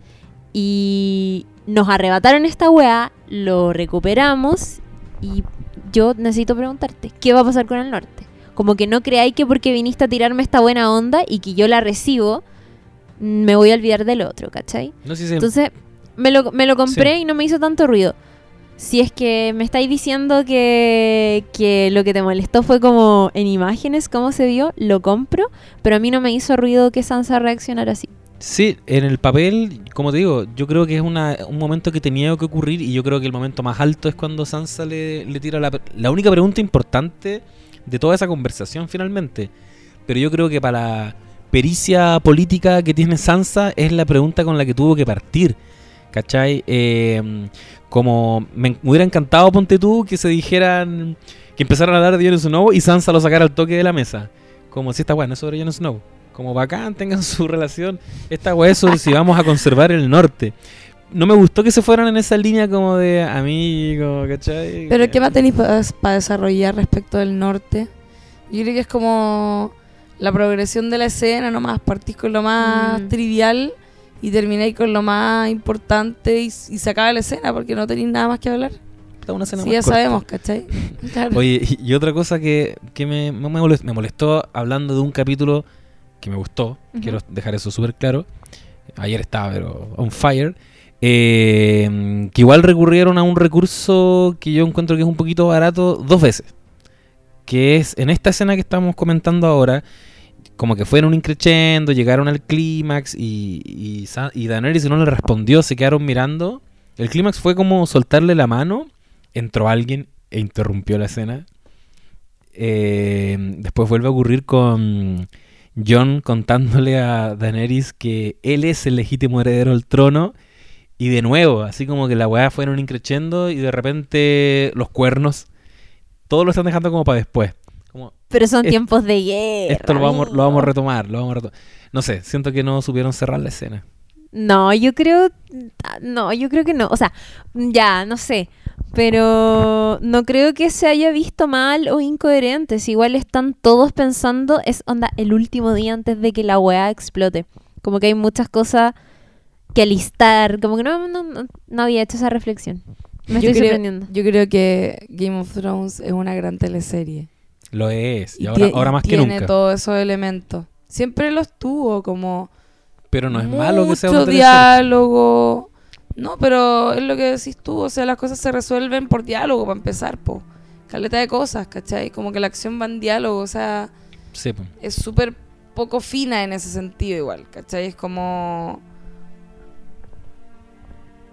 y nos arrebataron esta weá, lo recuperamos y yo necesito preguntarte, ¿qué va a pasar con el norte? Como que no creáis que porque viniste a tirarme esta buena onda y que yo la recibo, mm, me voy a olvidar del otro, ¿cachai?
No sé si se-
Entonces, me lo, me lo compré
Sí.
y no me hizo tanto ruido. Si es que me estáis diciendo que, que lo que te molestó fue como en imágenes, cómo se vio, lo compro, pero a mí no me hizo ruido que Sansa reaccionara así.
Sí, en el papel, como te digo, yo creo que es una, un momento que tenía que ocurrir y yo creo que el momento más alto es cuando Sansa le, tira la, la única pregunta importante de toda esa conversación finalmente. Pero yo creo que para la pericia política que tiene Sansa es la pregunta con la que tuvo que partir. ¿Cachai? Eh, como me, hubiera encantado, ponte tú, que se dijeran, que empezaran a hablar de Jon Snow y Sansa lo sacara al toque de la mesa. como si esta weá no es sobre Jon Snow. Como bacán, tengan su relación. Esta weá es si vamos a conservar el norte. No me gustó que se fueran en esa línea como de amigo, ¿cachai?
Pero ¿qué más tenéis para desarrollar respecto del norte? Yo creo que es como la progresión de la escena, nomás partís con lo más
Mm.
trivial y termináis con lo más importante y, y se acaba la escena porque no tenéis nada más que hablar.
Está una escena
Sí,
más
ya
corta.
sabemos, ¿cachai? <laughs> Claro.
Oye, y y otra cosa que, que me, me molestó, me molestó hablando de un capítulo que me gustó, quiero dejar eso súper claro. Ayer estaba, pero on fire. eh, que igual recurrieron a un recurso que yo encuentro que es un poquito barato dos veces. Que es en esta escena que estamos comentando ahora, como que fueron increchendo, llegaron al clímax y, y, y Daenerys no le respondió, se quedaron mirando. El clímax fue como soltarle la mano, entró alguien e interrumpió la escena. Eh, después vuelve a ocurrir con John contándole a Daenerys que él es el legítimo heredero del trono. Y de nuevo, así como que la weá fueron increchendo y de repente los cuernos, todos lo están dejando como para después. Como,
Pero son
Es-
tiempos de guerra.
esto lo vamos, lo vamos a retomar, lo vamos a retomar. No sé, siento que no supieron cerrar la escena.
No, yo creo. No, yo creo que no. O sea, ya, no sé. Pero no creo que se haya visto mal o incoherente. Si igual están todos pensando, es onda el último día antes de que la weá explote. Como que hay muchas cosas que alistar. Como que no, no, no, había hecho esa reflexión. Me
yo,
estoy
creo,
sorprendiendo.
yo creo que Game of Thrones es una gran teleserie.
Lo es, y,
Y
ahora, más que
tiene
nunca.
todos esos elementos. Siempre los tuvo, como
Pero no es malo que sea teleserie.
diálogo. No, pero es lo que decís tú, o sea, las cosas se resuelven por diálogo, para empezar, po. Caleta de cosas, ¿cachai? Como que la acción va en diálogo, o sea,
Sí, po.
es súper poco fina en ese sentido igual, ¿cachai? Es como...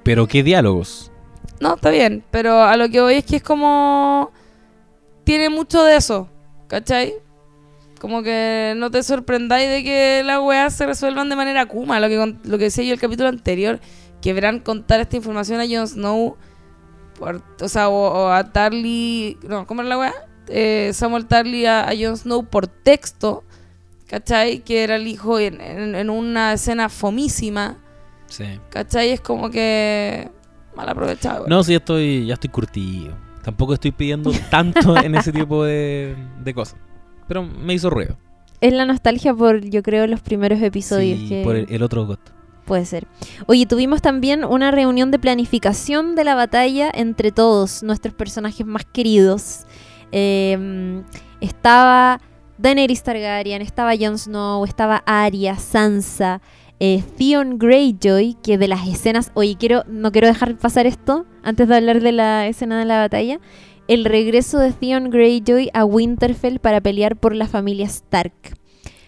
Pero qué diálogos.
No, está bien, pero a lo que voy es que es como... Tiene mucho de eso, ¿cachai? Como que no te sorprendáis de que las weas se resuelvan de manera kuma, lo que, lo que decía yo el capítulo anterior, que verán contar esta información a Jon Snow, por- o sea, o, o a Tarly, no, ¿cómo era la wea? Eh, Samuel Tarly a, a Jon Snow por texto, ¿cachai? Que era el hijo en, en- en una escena fomísima,
Sí.
¿cachai? Es como que mal aprovechado.
No, sí, ya estoy, ya estoy curtido. Tampoco estoy pidiendo tanto <laughs> en ese tipo de, de cosas. Pero me hizo ruido.
Es la nostalgia por, yo creo, los primeros episodios.
Sí,
que
por el, el otro GOT.
Puede ser. Oye, tuvimos también una reunión de planificación de la batalla entre todos nuestros personajes más queridos. Eh, estaba Daenerys Targaryen, estaba Jon Snow, estaba Arya, Sansa, eh, Theon Greyjoy, que de las escenas, oye, quiero, no quiero dejar pasar esto antes de hablar de la escena de la batalla. El regreso de Theon Greyjoy a Winterfell para pelear por la familia Stark.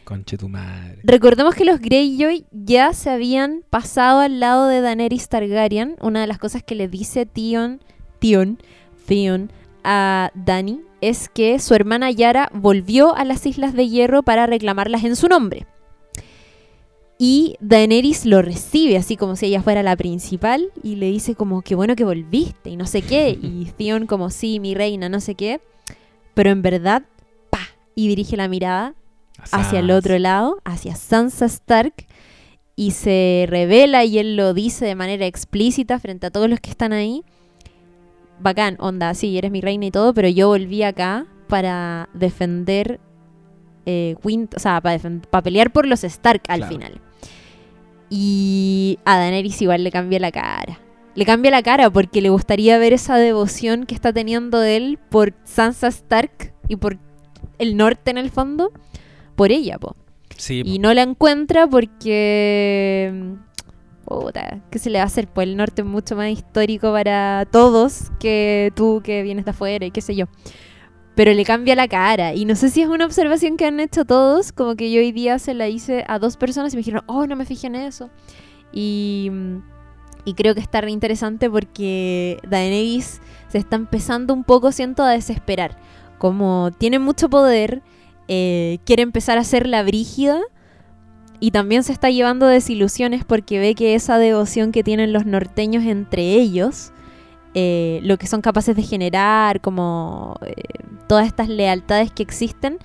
Conche tu madre.
Recordemos que los Greyjoy ya se habían pasado al lado de Daenerys Targaryen. Una de las cosas que le dice Tion, Tion, Theon a Dany es que su hermana Yara volvió a las Islas de Hierro para reclamarlas en su nombre. Y Daenerys lo recibe así como si ella fuera la principal y le dice como que bueno que volviste y no sé qué. <laughs> Y Theon como sí, mi reina, no sé qué. Pero en verdad, pa, y dirige la mirada hacia el otro lado, hacia Sansa Stark, y se revela y él lo dice de manera explícita frente a todos los que están ahí. Bacán, onda, sí, eres mi reina y todo, pero yo volví acá para defender, eh, o sea, para, pelear por los Stark al
Claro.
final. Y a Daenerys igual le cambia la cara. Le cambia la cara porque le gustaría ver esa devoción que está teniendo él por Sansa Stark y por el norte en el fondo, por ella, po.
Sí,
Y no la encuentra porque. Puta, ¿qué se le va a hacer? Pues el norte es mucho más histórico para todos que tú que vienes de afuera y qué sé yo. Pero le cambia la cara. Y no sé si es una observación que han hecho todos. Como que yo hoy día se la hice a dos personas y me dijeron, oh, no me fijé en eso. Y, y creo que está re interesante porque Daenerys se está empezando un poco, siento, a desesperar. Como tiene mucho poder, eh, quiere empezar a ser la brígida y también se está llevando desilusiones porque ve que esa devoción que tienen los norteños entre ellos, eh, lo que son capaces de generar, como eh, todas estas lealtades que existen,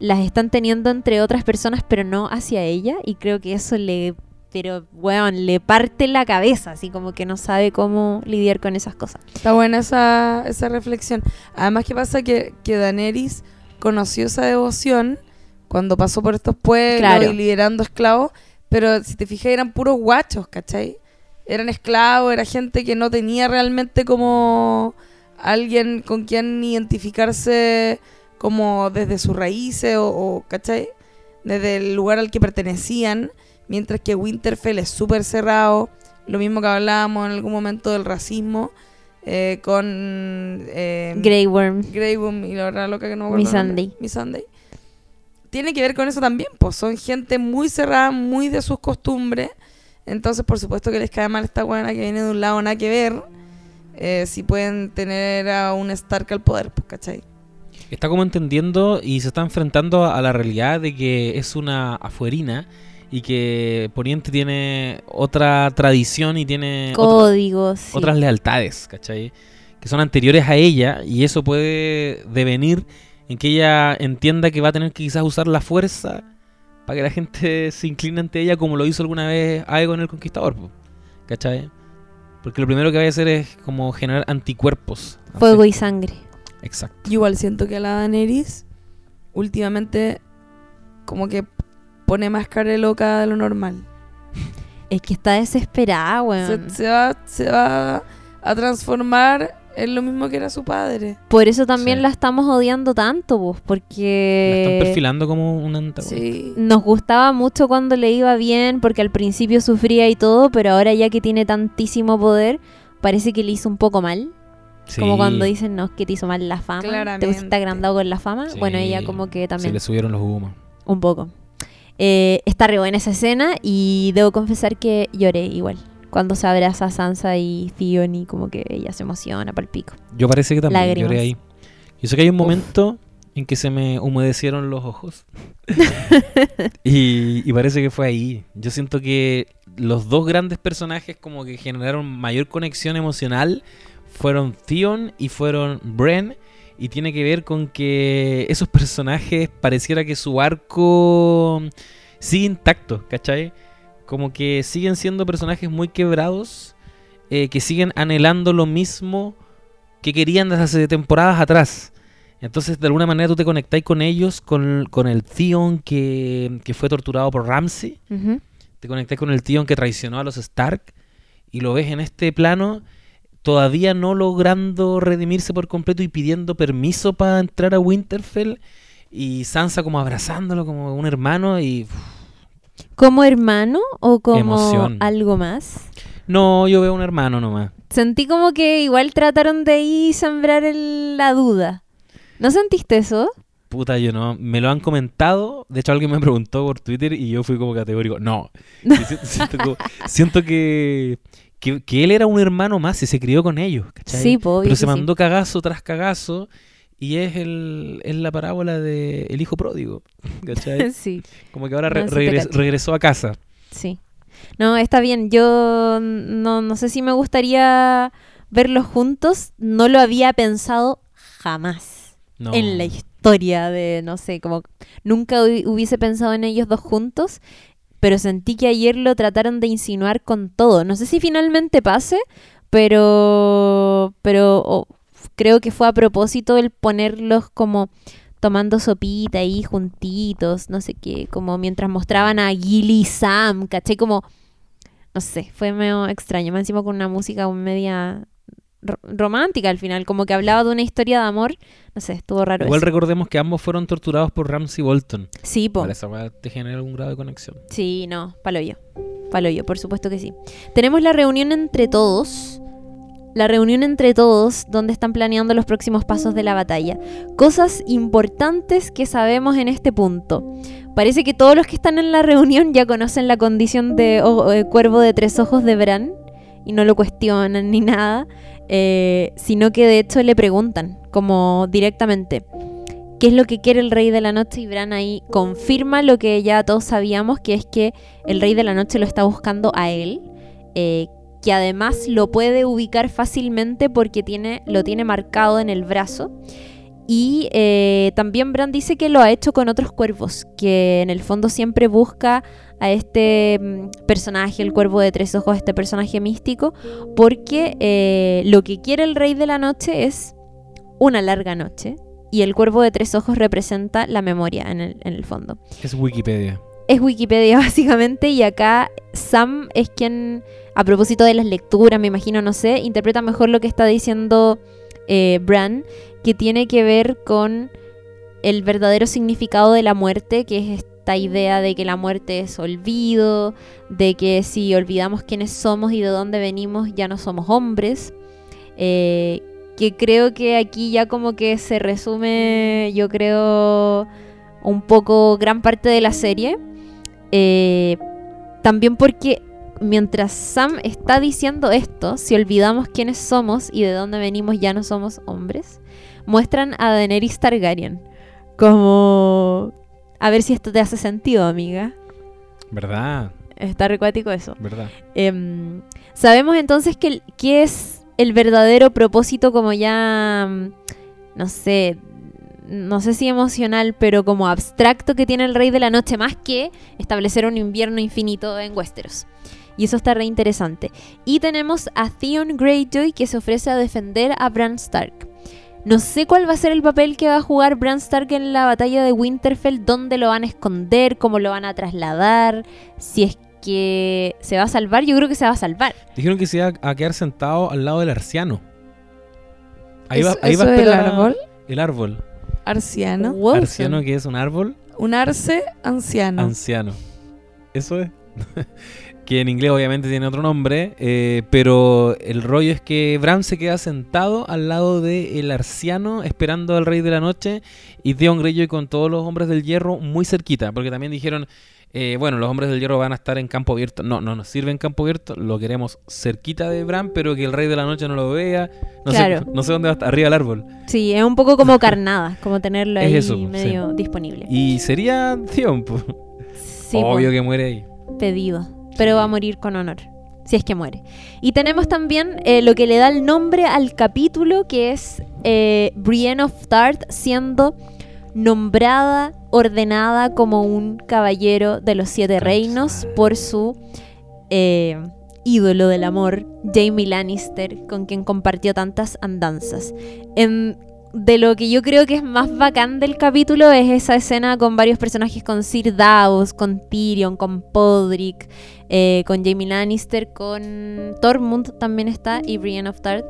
las están teniendo entre otras personas, pero no hacia ella. Y creo que eso le, pero, weón, le parte la cabeza, así como que no sabe cómo lidiar con esas cosas.
Está buena esa, esa reflexión. Además, ¿qué pasa? Que, que Daenerys conoció esa devoción cuando pasó por estos pueblos
Claro.
y liderando esclavos, pero si te fijas eran puros guachos, ¿cachai? Eran esclavos, era gente que no tenía realmente como alguien con quien identificarse como desde sus raíces o, o, ¿cachai? Desde el lugar al que pertenecían, mientras que Winterfell es súper cerrado, lo mismo que hablábamos en algún momento del racismo, eh, con eh,
Grey Worm.
Grey Worm y la verdad loca que no me acuerdo nombre.
Sunday.
Miss Sunday. Tiene que ver con eso también, pues son gente muy cerrada, muy de sus costumbres. Entonces, por supuesto que les cae mal esta buena que viene de un lado nada que ver. eh, si pueden tener a un Stark al poder, pues, ¿cachai?
Está como entendiendo y se está enfrentando a la realidad de que es una afuerina y que Poniente tiene otra tradición y tiene otro-
Códigos. sí.
otras lealtades, ¿cachai? Que son anteriores a ella y eso puede devenir en que ella entienda que va a tener que quizás usar la fuerza para que la gente se incline ante ella como lo hizo alguna vez Aegon el Conquistador, ¿cachai? Porque lo primero que va a hacer es como generar anticuerpos.
Fuego y sangre.
Exacto.
Yo igual siento que la Daenerys últimamente como que pone más cara de loca de lo normal.
Es que está desesperada, weón.
Se, se va, se va a transformar en lo mismo que era su padre.
Por eso también
Sí.
la estamos odiando tanto, pues,
La
porque
están perfilando como un antagonista.
Sí.
nos gustaba mucho cuando le iba bien, porque al principio sufría y todo, pero ahora ya que tiene tantísimo poder, parece que le hizo un poco mal.
Sí.
Como cuando dicen, no, es que te hizo mal la fama. Te
Claramente.
pusiste agrandado con la fama.
Sí.
Bueno, ella como que
Se
también,
le subieron los humos.
un poco. Eh, está re buena esa escena y debo confesar que lloré igual. Cuando se abraza a Sansa y Theon y como que ella se emociona para el pico.
Yo parece que también
Lágrimas.
lloré ahí. Yo sé que hay un momento en que se me humedecieron los ojos. <laughs> y, y parece que fue ahí. Yo siento que los dos grandes personajes como que generaron mayor conexión emocional fueron Theon y fueron Bren. Y tiene que ver con que esos personajes pareciera que su arco sigue intacto, ¿cachai? Como que siguen siendo personajes muy quebrados, eh, que siguen anhelando lo mismo que querían desde hace temporadas atrás. Entonces, de alguna manera, tú te conectáis con ellos, con, con el Theon que, que fue torturado por Ramsey, te conectáis con el Theon que traicionó a los Stark, y lo ves en este plano, todavía no logrando redimirse por completo y pidiendo permiso para entrar a Winterfell, y Sansa como abrazándolo como un hermano, y
¿Como hermano o como
Emoción.
algo más?
no, yo veo un hermano nomás.
Sentí como que igual trataron de ahí sembrar el- la duda. ¿No sentiste eso?
Puta, yo no. Me lo han comentado. De hecho, alguien me preguntó por Twitter y yo fui como categórico. No. <laughs> Siento que, que, que él era un hermano más y se crió con ellos. ¿cachai?
Sí, po, obvio
Pero se
sí.
mandó cagazo tras cagazo. Y es, el, es la parábola de el hijo pródigo. ¿cachai? <laughs>
sí,
Como que ahora
No, sí
regres- regresó a casa.
sí. No, está bien. Yo no, no sé si me gustaría verlos juntos. No lo había pensado jamás
No.
en la historia de, no sé, como nunca hu- hubiese pensado en ellos dos juntos. Pero sentí que ayer lo trataron de insinuar con todo. No sé si finalmente pase, pero, pero creo que fue a propósito el ponerlos como tomando sopita ahí juntitos, no sé qué, como mientras mostraban a Gilly y Sam, caché como, no sé, fue medio extraño, más encima con una música media romántica al final, como que hablaba de una historia de amor, no sé, estuvo raro
Igual
eso.
recordemos que ambos fueron torturados por Ramsey Bolton.
Sí, po.
Para esa te genera algún grado de conexión.
Sí, no, palo yo. Palo yo, por supuesto que sí. Tenemos la reunión entre todos. La reunión entre todos, donde están planeando los próximos pasos de la batalla. Cosas importantes que sabemos en este punto. Parece que todos los que están en la reunión ya conocen la condición de o- eh, cuervo de tres ojos de Bran y no lo cuestionan ni nada, eh, sino que de hecho le preguntan como directamente qué es lo que quiere el Rey de la Noche y Bran ahí confirma lo que ya todos sabíamos, que es que el Rey de la Noche lo está buscando a él, eh, que además lo puede ubicar fácilmente porque tiene, lo tiene marcado en el brazo. Y eh, también Bran dice que lo ha hecho con otros cuervos, que en el fondo siempre busca a este mm, personaje, el cuervo de tres ojos, este personaje místico, porque eh, lo que quiere el rey de la noche es una larga noche. Y el cuervo de tres ojos representa la memoria en el, en el fondo.
Es Wikipedia.
Es Wikipedia <laughs> básicamente y acá Sam es quien, a propósito de las lecturas, me imagino, no sé, interpreta mejor lo que está diciendo eh, Bran, que tiene que ver con el verdadero significado de la muerte, que es esta idea de que la muerte es olvido, de que si olvidamos quiénes somos y de dónde venimos, ya no somos hombres. Eh, que creo que aquí ya como que se resume, yo creo, un poco gran parte de la serie. Eh, también porque mientras Sam está diciendo esto, si olvidamos quiénes somos y de dónde venimos ya no somos hombres, muestran a Daenerys Targaryen como... A ver si esto te hace sentido, amiga.
¿Verdad?
Está recuático eso.
¿Verdad?
Em, sabemos entonces que, que es el verdadero propósito como ya, mm, no sé, no sé si emocional, pero como abstracto que tiene el Rey de la Noche, más que establecer un invierno infinito en Westeros. Y eso está re interesante. Y tenemos a Theon Greyjoy que se ofrece a defender a Bran Stark. No sé cuál va a ser el papel que va a jugar Bran Stark en la batalla de Winterfell, dónde lo van a esconder, cómo lo van a trasladar, si es que se va a salvar, yo creo que se va a salvar.
Dijeron que se iba a quedar sentado al lado del arciano. Ahí
¿Eso-
va, ahí va a esperar a-
árbol?
El árbol.
Arciano.
Wow,
Arciano que es un árbol
Un arce anciano.
anciano. Eso es. <laughs> que en inglés obviamente tiene otro nombre, eh, pero el rollo es que Bran se queda sentado al lado del arciano esperando al rey de la noche y Theon Greyjoy con todos los hombres del hierro muy cerquita, porque también dijeron, eh, bueno, los hombres del hierro van a estar en campo abierto. No, no nos sirve en campo abierto, lo queremos cerquita de Bran, pero que el rey de la noche no lo vea. No,
Claro.
sé, no sé dónde va a estar, arriba del árbol.
Sí, es un poco como carnada, como tenerlo
Es
ahí
eso,
medio disponible.
Y sería Theon, pues.
Sí,
obvio que muere ahí.
pedido, pero va a morir con honor, si es que muere. Y tenemos también eh, lo que le da el nombre al capítulo, que es eh, Brienne of Tart siendo nombrada, ordenada como un caballero de los siete reinos por su eh, ídolo del amor, Jamie Lannister, con quien compartió tantas andanzas. En- de lo que yo creo que es más bacán del capítulo es esa escena con varios personajes, con Sir Davos, con Tyrion, con Podrick, eh, con Jamie Lannister, con Tormund también está, y Brienne of Tart,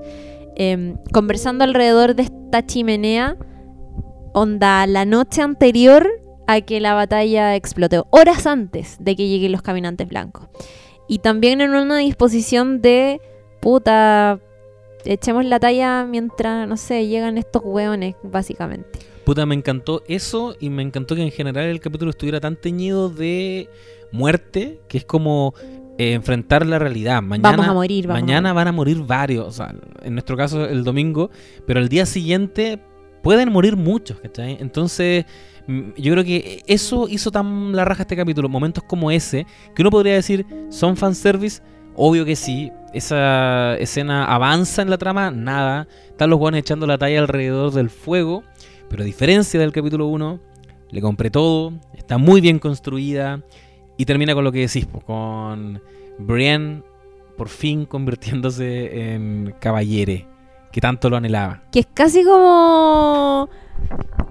em, conversando alrededor de esta chimenea, onda la noche anterior a que la batalla explote, horas antes de que lleguen los caminantes blancos. Y también en una disposición de puta, echemos la talla mientras, no sé, llegan estos hueones, básicamente.
Puta, me encantó eso y me encantó que en general el capítulo estuviera tan teñido de muerte que es como eh, enfrentar la realidad. Mañana,
vamos a morir, vamos
mañana
a morir.
van a morir varios, o sea, en nuestro caso el domingo, pero el día siguiente pueden morir muchos, ¿cachai? Entonces, mm, yo creo que eso hizo tan la raja este capítulo, momentos como ese, que uno podría decir, ¿son fanservice? Obvio que sí. Esa escena avanza en la trama, nada. Están los guanes echando la talla alrededor del fuego. Pero a diferencia del capítulo 1, le compré todo. Está muy bien construida. Y termina con lo que decís, po, con Brienne por fin convirtiéndose en caballere. Que tanto lo anhelaba.
Que es casi como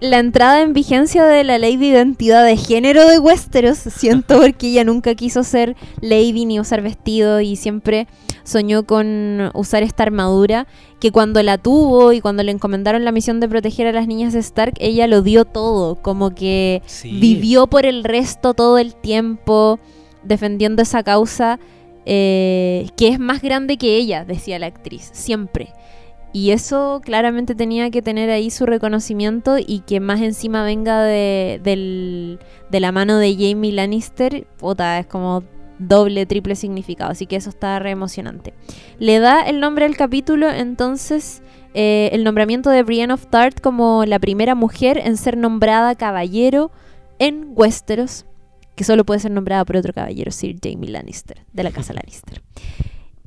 la entrada en vigencia de la ley de identidad de género de Westeros, siento, porque ella nunca quiso ser lady ni usar vestido y siempre soñó con usar esta armadura, que cuando la tuvo y cuando le encomendaron la misión de proteger a las niñas de Stark, ella lo dio todo, como que
Sí.
vivió por el resto todo el tiempo defendiendo esa causa eh, que es más grande que ella, decía la actriz, siempre. Y eso claramente tenía que tener ahí su reconocimiento y que más encima venga de, del- de la mano de Jamie Lannister, puta, es como doble, triple significado. Así que eso está re emocionante. Le da el nombre al capítulo entonces eh, el nombramiento de Brienne of Tart como la primera mujer en ser nombrada caballero en Westeros, que solo puede ser nombrada por otro caballero, Sir Jamie Lannister, de la casa <laughs> Lannister.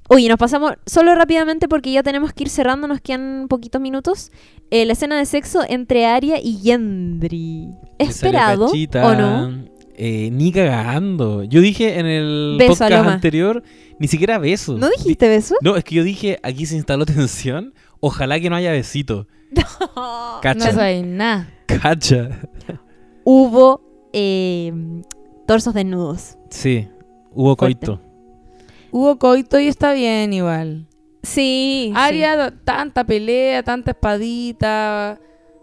Oye, nos pasamos solo rápidamente porque ya tenemos que ir cerrando, nos quedan poquitos minutos. Eh, la escena de sexo entre Aria y
salió
¿Esperado o no?
Eh, ni cagando. Yo dije en el
Beso,
podcast anterior, ni siquiera beso.
¿No dijiste beso?
No, es que yo dije, aquí se instaló <laughs> tensión. Ojalá que no haya besito. <laughs>
No
Cacha.
sabéis nada.
Cacha.
Hubo eh, torsos desnudos.
Sí, hubo
Fuerte.
coito.
Hubo coito y está bien igual.
Sí.
Aria, tanta pelea, tanta espadita,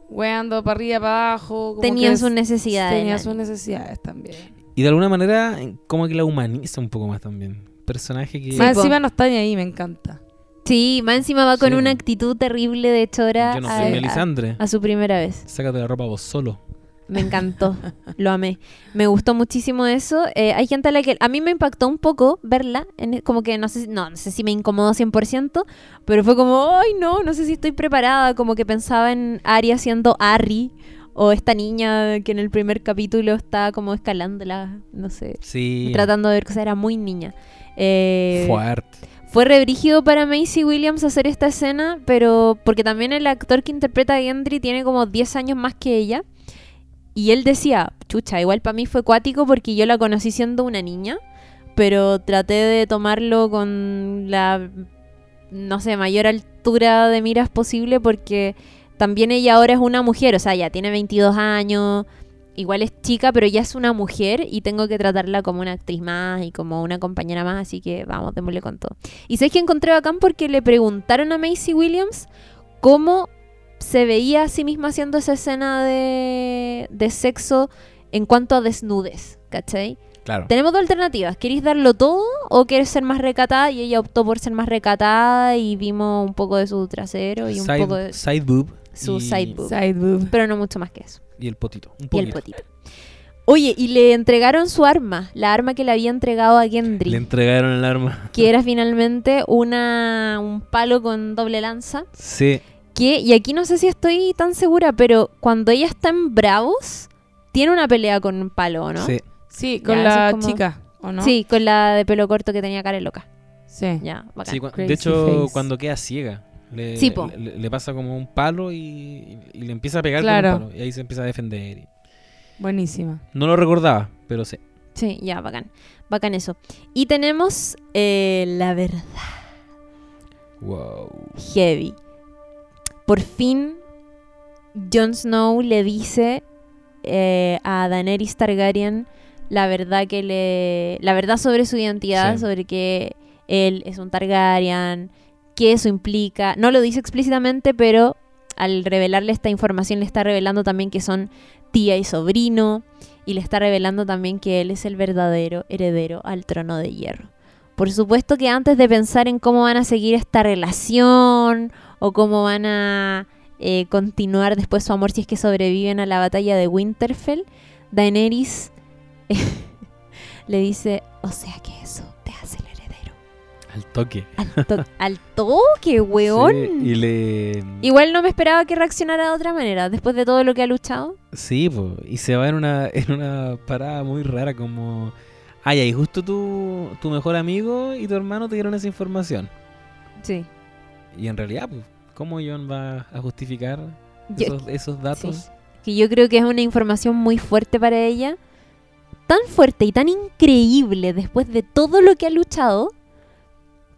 weando para arriba, para abajo.
Tenían sus
es-
necesidades.
Tenía
la-
sus necesidades también.
Y de alguna manera, como que la humaniza un poco más también. Personaje que
Más
po.
encima no está ni ahí, me encanta.
Sí, más encima va con
Sí,
una actitud terrible de chora
yo no
a,
soy
a- a su primera vez.
Sácate la ropa vos solo.
Me encantó, lo amé. Me gustó muchísimo eso. Eh, hay gente a la que a mí me impactó un poco verla, en- como que no sé, si- no, no sé si me incomodó 100%, pero fue como, ay no, no sé si estoy preparada, como que pensaba en Arya siendo Arry o esta niña que en el primer capítulo está como escalándola, no sé,
Sí.
tratando de ver cosas, era muy niña. Eh,
Fuerte.
fue rebrígido para Macy Williams hacer esta escena, pero porque también el actor que interpreta a Gendry tiene como 10 años más que ella. Y él decía, chucha, igual para mí fue cuático porque yo la conocí siendo una niña, pero traté de tomarlo con la, no sé, mayor altura de miras posible porque también ella ahora es una mujer, o sea, ya tiene 22 años, igual es chica, pero ya es una mujer y tengo que tratarla como una actriz más y como una compañera más, así que vamos, démosle con todo. Y sé que encontré bacán porque le preguntaron a Macy Williams cómo se veía a sí misma haciendo esa escena de, de sexo en cuanto a desnudez, ¿cachai?
Claro.
Tenemos dos alternativas. ¿Queréis darlo todo o quieres ser más recatada? Y ella optó por ser más recatada y vimos un poco de su trasero y un poco de
side boob.
su
y-
side boob.
Side boob.
Pero no mucho más que eso.
Y el potito. Un
Y el potito. Oye, y le entregaron su arma, la arma que le había entregado a Gendry,
Le entregaron el arma.
que era finalmente una, un palo con doble lanza.
Sí.
Que, y aquí no sé si estoy tan segura, pero cuando ella está en Bravos, tiene una pelea con un palo, ¿o ¿no?
Sí.
Sí, con
Ya,
la
como-
chica, ¿o no?
Sí, con la de pelo corto que tenía cara loca.
Sí.
Ya, bacán.
Sí, de hecho,
face.
cuando queda ciega, le,
Sí, po.
le, le pasa como un palo y, y le empieza a pegar
Claro.
con un palo. Y ahí se empieza a defender. y-
Buenísima.
No lo recordaba, pero sí.
Sí, ya, bacán. Bacán eso. Y tenemos eh, la verdad
Wow.
heavy. Por fin, Jon Snow le dice eh, a Daenerys Targaryen la verdad que le. la verdad sobre su identidad,
Sí.
sobre que él es un Targaryen, que eso implica. No lo dice explícitamente, pero al revelarle esta información le está revelando también que son tía y sobrino. Y le está revelando también que él es el verdadero heredero al trono de hierro. Por supuesto que antes de pensar en cómo van a seguir esta relación o cómo van a eh, continuar después su amor si es que sobreviven a la batalla de Winterfell, Daenerys <laughs> le dice, o sea que eso te hace el heredero.
Al toque.
Al, to- <laughs> al toque, weón.
Sí, y le.
Igual no me esperaba que reaccionara de otra manera, después de todo lo que ha luchado.
Sí, po, y se va en una, <laughs> en una parada muy rara como... Ay, ahí justo tu, tu mejor amigo y tu hermano te dieron esa información.
Sí.
Y en realidad, pues, ¿cómo John va a justificar
Yo-
esos, esos datos?
que yo creo que es una información muy fuerte para ella. Tan fuerte y tan increíble después de todo lo que ha luchado,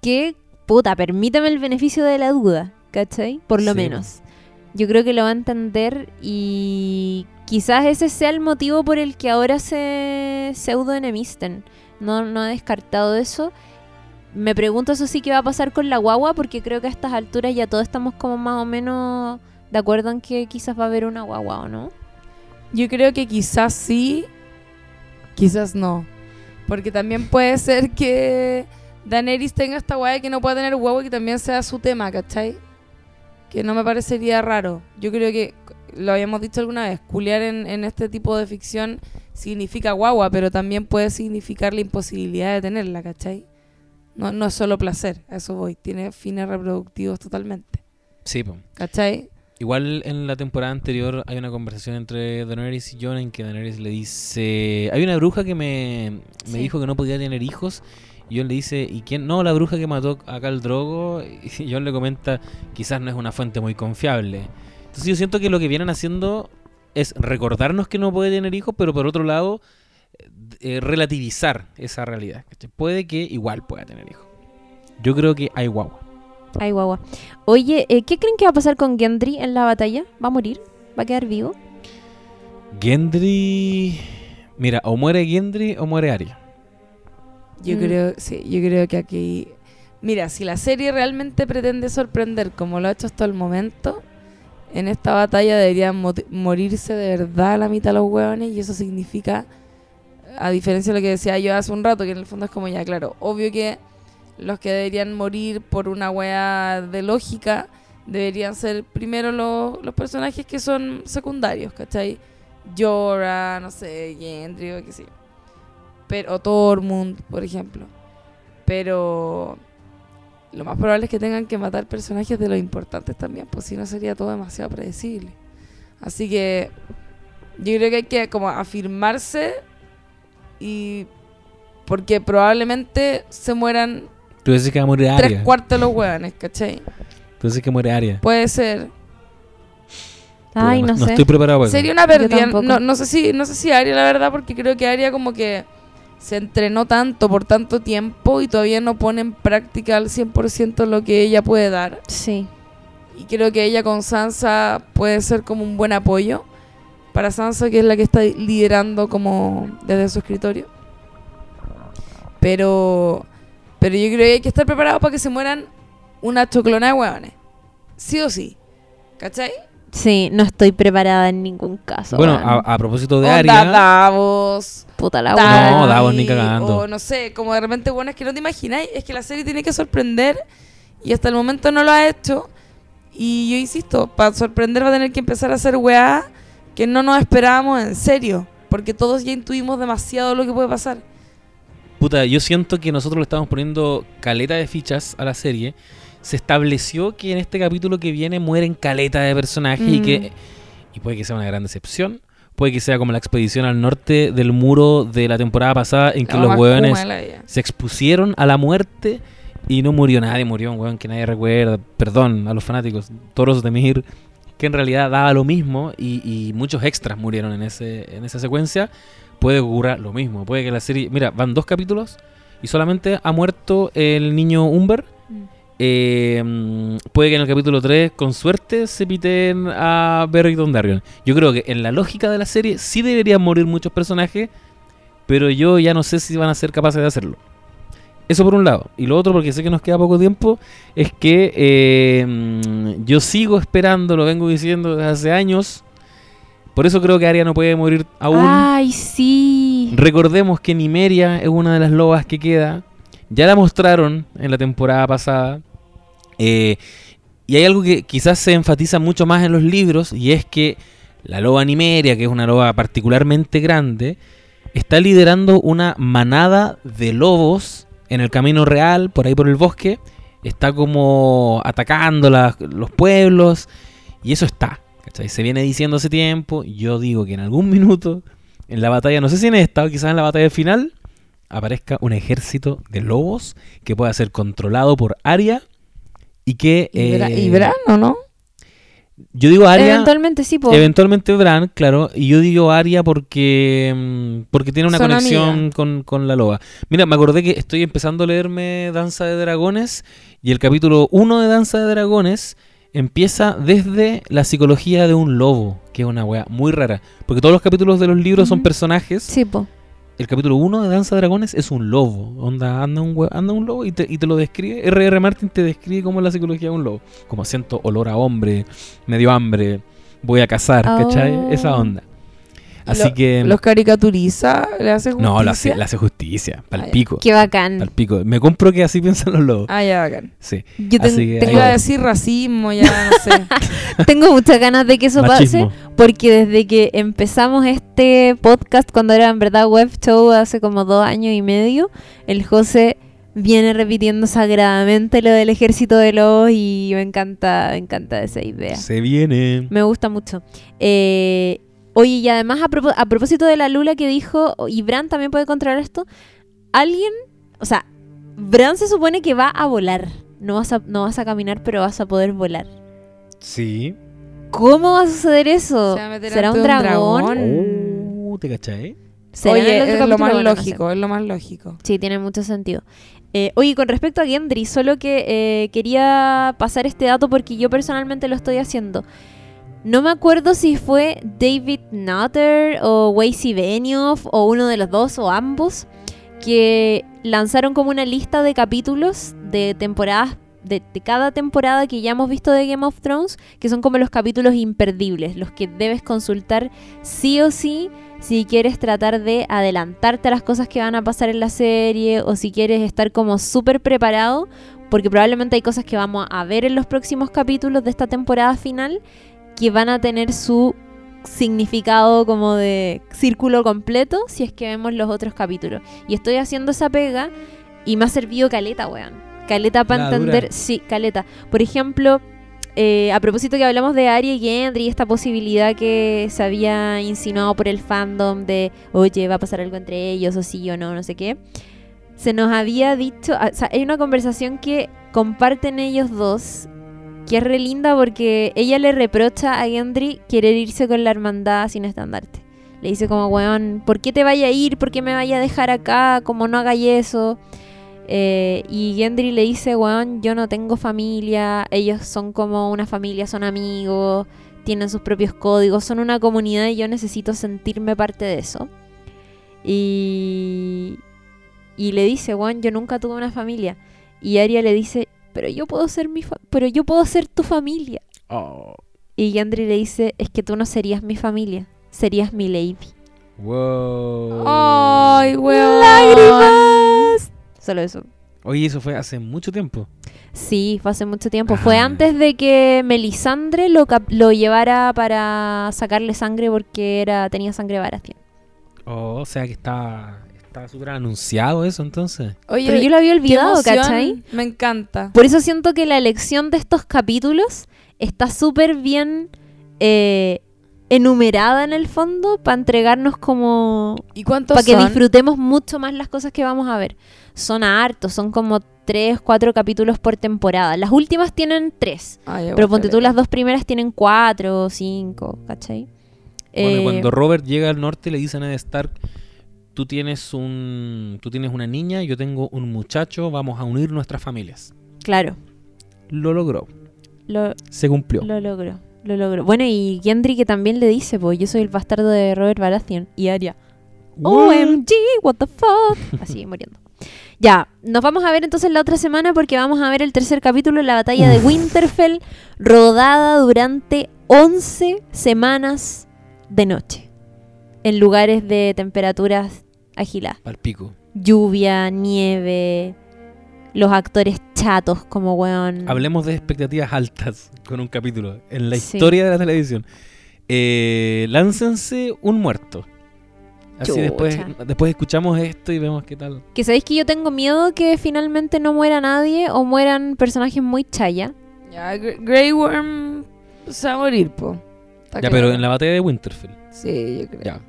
que, puta, permítame el beneficio de la duda, ¿cachai? Por lo
Sí,
menos. Yo creo que lo va a entender y quizás ese sea el motivo por el que ahora se pseudo enemisten. No, no he descartado eso. Me pregunto eso sí que va a pasar con la guagua, porque creo que a estas alturas ya todos estamos como más o menos de acuerdo en que quizás va a haber una guagua o no.
Yo creo que quizás sí, quizás no. Porque también puede ser que Daenerys tenga esta guay que no pueda tener huevo y que también sea su tema, ¿cachai? Que no me parecería raro. Yo creo que, lo habíamos dicho alguna vez, culiar en, en este tipo de ficción significa guagua, pero también puede significar la imposibilidad de tenerla, ¿cachai? No, no es solo placer, a eso voy. Tiene fines reproductivos totalmente,
Sí, po.
¿cachai?
Igual en la temporada anterior hay una conversación entre Daenerys y Jon en que Daenerys le dice... Hay una bruja que me, me
Sí.
dijo que no podía tener hijos Y John le dice, ¿y quién? No, la bruja que mató acá al drogo. <laughs> Y John le comenta, quizás no es una fuente muy confiable. Entonces yo siento que lo que vienen haciendo es recordarnos que no puede tener hijos, pero por otro lado, eh, relativizar esa realidad. ¿cachai? Puede que igual pueda tener hijos. Yo creo que hay guagua.
Ay, guagua. Oye, eh, ¿qué creen que va a pasar con Gendry en la batalla? ¿Va a morir? ¿Va a quedar vivo?
Gendry... Mira, o muere Gendry o muere Arya.
Yo
Mm.
creo, sí, yo creo que aquí. Mira, si la serie realmente pretende sorprender como lo ha hecho hasta el momento, en esta batalla deberían mo- morirse de verdad la mitad de los hueones y eso significa, a diferencia de lo que decía yo hace un rato, que en el fondo es como ya, claro, obvio que los que deberían morir por una wea de lógica deberían ser primero los, los personajes que son secundarios, ¿cachai? Jorah, no sé, Gendry o qué sé. Pero, o Tormund, por ejemplo. Pero lo más probable es que tengan que matar personajes de los importantes también, pues si no sería todo demasiado predecible. Así que yo creo que hay que como afirmarse y porque probablemente se mueran
Tú dices que va a morir
tres
Arya.
cuartos de los hueones, ¿cachai?
Tú dices que muere Arya.
Puede ser.
Ay,
Puta,
no, sé.
estoy preparado para eso.
Sería una pérdida. No, no sé si, no sé si Aria, la verdad, porque creo que Aria como que se entrenó tanto por tanto tiempo y todavía no pone en práctica al 100% lo que ella puede dar.
Sí.
Y creo que ella con Sansa puede ser como un buen apoyo para Sansa, que es la que está liderando como desde su escritorio. Pero, pero yo creo que hay que estar preparado para que se mueran una choclona de hueones. Sí o sí. ¿Cachai?
Sí, no estoy preparada en ningún caso.
Bueno, a, a propósito de Arya...
Davos.
Puta la
Dani,
No, Davos ni cagando.
O no sé, como de repente, bueno, es que no te imagináis, es que la serie tiene que sorprender y hasta el momento no lo ha hecho. Y yo insisto, para sorprender va a tener que empezar a hacer weá que no nos esperábamos en serio, porque todos ya intuimos demasiado lo que puede pasar.
Puta, yo siento que nosotros le estamos poniendo caleta de fichas a la serie. Se estableció que en este capítulo que viene mueren caleta de personajes y
Mm.
que y puede que sea una gran decepción. Puede que sea como la expedición al norte del muro de la temporada pasada en que los hueones se expusieron a la muerte y no murió nadie, murió un hueón que nadie recuerda. Perdón a los fanáticos, Toros de Mir, que en realidad daba lo mismo y, y muchos extras murieron en, ese, en esa secuencia. Puede ocurrir lo mismo, puede que la serie... Mira, van dos capítulos y solamente ha muerto el niño Umber.
Mm.
Eh, mm, puede que en el capítulo 3, con suerte, se piten a Beric Dondarrion. Yo creo que en la lógica de la serie sí deberían morir muchos personajes, pero yo ya no sé si van a ser capaces de hacerlo. Eso por un lado. Y lo otro, porque sé que nos queda poco tiempo, es que eh, mm, yo sigo esperando, lo vengo diciendo desde hace años. Por eso creo que Arya no puede morir aún.
Ay, sí.
Recordemos que Nimeria es una de las lobas que queda. Ya la mostraron en la temporada pasada. Eh, y hay algo que quizás se enfatiza mucho más en los libros y es que la loba Nimeria, que es una loba particularmente grande, está liderando una manada de lobos en el camino real, por ahí por el bosque. Está como atacando las- los pueblos y eso está. ¿cachai? Se viene diciendo hace tiempo. Yo digo que en algún minuto en la batalla, no sé si en esta o quizás en la batalla final, aparezca un ejército de lobos que pueda ser controlado por Arya y que...
Y,
eh,
y Bran, ¿o no?
Yo digo Arya...
Eventualmente sí, po.
Eventualmente Bran, claro, y yo digo Arya porque mm, porque tiene una
Son
conexión con, con la loba. Mira, me acordé que estoy empezando a leerme Danza de Dragones y el capítulo 1 de Danza de Dragones empieza desde la psicología de un lobo, que es una wea muy rara, porque todos los capítulos de los libros son personajes.
Sí, po.
El capítulo 1 de Danza de Dragones es un lobo. Onda, anda un, anda un lobo y te, y te lo describe. R.R. Martin te describe como la psicología de un lobo. Como siento olor a hombre, medio hambre, voy a cazar, ¿cachai?
Oh.
Esa onda. Así
Lo-
que...
¿Los caricaturiza? ¿Le hace justicia?
no, le hace, le hace justicia.
Ah,
Pal
ya.
pico.
Qué bacán.
Pal pico. Me compro que así piensan los lobos.
Ah, ya, bacán.
Sí.
Yo ten-
que
Te
ahí
iba a
va.
decir racismo, ya no sé. <laughs>
tengo muchas ganas de que eso
Machismo.
pase. Porque desde que empezamos este podcast, cuando era en verdad web show hace como dos años y medio, el José viene repitiendo sagradamente lo del ejército de lobos y me encanta, me encanta esa idea.
Se viene.
Me gusta mucho. Eh, oye, y además a, propo- a propósito de la Lula que dijo, y Bran también puede controlar esto, alguien, o sea, Bran se supone que va a volar. No vas a, no vas a caminar, pero vas a poder volar.
Sí.
¿Cócómo va a suceder eso?
Se va a meter
¿Será un dragón?
dragón.
Oh, ¿Te cachai?
¿Será
Oye, es lo más
Bueno, no sé.
lógico, es lo más lógico.
Sí, tiene mucho sentido. Eh, oye, con respecto a Gendry, solo que eh, quería pasar este dato porque yo personalmente lo estoy haciendo. No me acuerdo si fue David Nutter o Weiss Benioff o uno de los dos o ambos que lanzaron como una lista de capítulos de temporadas de, de cada temporada que ya hemos visto de Game of Thrones, que son como los capítulos imperdibles, los que debes consultar sí o sí si quieres tratar de adelantarte a las cosas que van a pasar en la serie o si quieres estar como súper preparado, porque probablemente hay cosas que vamos a ver en los próximos capítulos de esta temporada final que van a tener su significado como de círculo completo si es que vemos los otros capítulos. Y estoy haciendo esa pega y me ha servido caleta, weón. Caleta para entender. Sí, caleta. Por ejemplo, eh, a propósito que hablamos de Arya y Gendry, esta posibilidad que se había insinuado por el fandom de, oye, va a pasar algo entre ellos, o sí o no, no sé qué. Se nos había dicho, ah, o sea, hay una conversación que comparten ellos dos, que es re linda porque ella le reprocha a Gendry querer irse con la hermandad sin estandarte. Le dice como, weón, ¿por qué te vaya a ir? ¿Por qué me vaya a dejar acá? Como no hagáis eso. Eh, y Gendry le dice, weón, yo no tengo familia, ellos son como una familia, son amigos, tienen sus propios códigos, son una comunidad y yo necesito sentirme parte de eso. Y, y le dice, weón, yo nunca tuve una familia. Y Arya le dice, pero yo puedo ser mi fa- pero yo puedo ser tu familia.
Oh.
Y Gendry le dice, es que tú no serías mi familia, serías mi lady.
Wow.
¡Ay, weón!
¡Lágrimas! Solo eso.
Oye, eso fue hace mucho tiempo.
Sí, fue hace mucho tiempo. Fue
Ah.
antes de que Melisandre lo, lo llevara para sacarle sangre porque era tenía sangre Baratheon.
Oh, o sea que está está súper anunciado eso entonces.
Oye,
Pero yo lo había olvidado, ¿cachai?
Me encanta.
Por eso siento que la elección de estos capítulos está súper bien eh, enumerada en el fondo para entregarnos como...
¿Y cuántos
Para que disfrutemos mucho más las cosas que vamos a ver. Son hartos, son como tres, cuatro capítulos por temporada. Las últimas tienen tres.
Ay,
Pero ponte tú, las dos primeras tienen cuatro o cinco, ¿cachai?
Bueno, y
Eh,
cuando Robert llega al norte le dice a Stark, tú tienes un tú tienes una niña, yo tengo un muchacho, vamos a unir nuestras familias.
Claro,
Lo logró,
lo,
se cumplió.
lo logró, lo logró. Bueno, y Gendry que también le dice, pues yo soy el bastardo de Robert Baratheon. Y Arya, OMG, what the fuck. <laughs> Así, muriendo. Ya, nos vamos a ver entonces la otra semana porque vamos a ver el tercer capítulo, la batalla de Winterfell, rodada durante 11 semanas de noche, en lugares de temperaturas agiladas.
Al pico.
Lluvia, nieve, los actores chatos como weón.
Hablemos de expectativas altas con un capítulo en la
Sí.
historia de la televisión. Eh, láncense un muerto. Así después,
Chucha.
después escuchamos esto y vemos qué tal.
Que sabéis que yo tengo miedo que finalmente no muera nadie o mueran personajes muy chaya.
Ya, Gre- Grey Worm se va a morir, po. Está
Ya,
claro.
pero en la batalla de Winterfell.
Sí, yo creo.
Ya.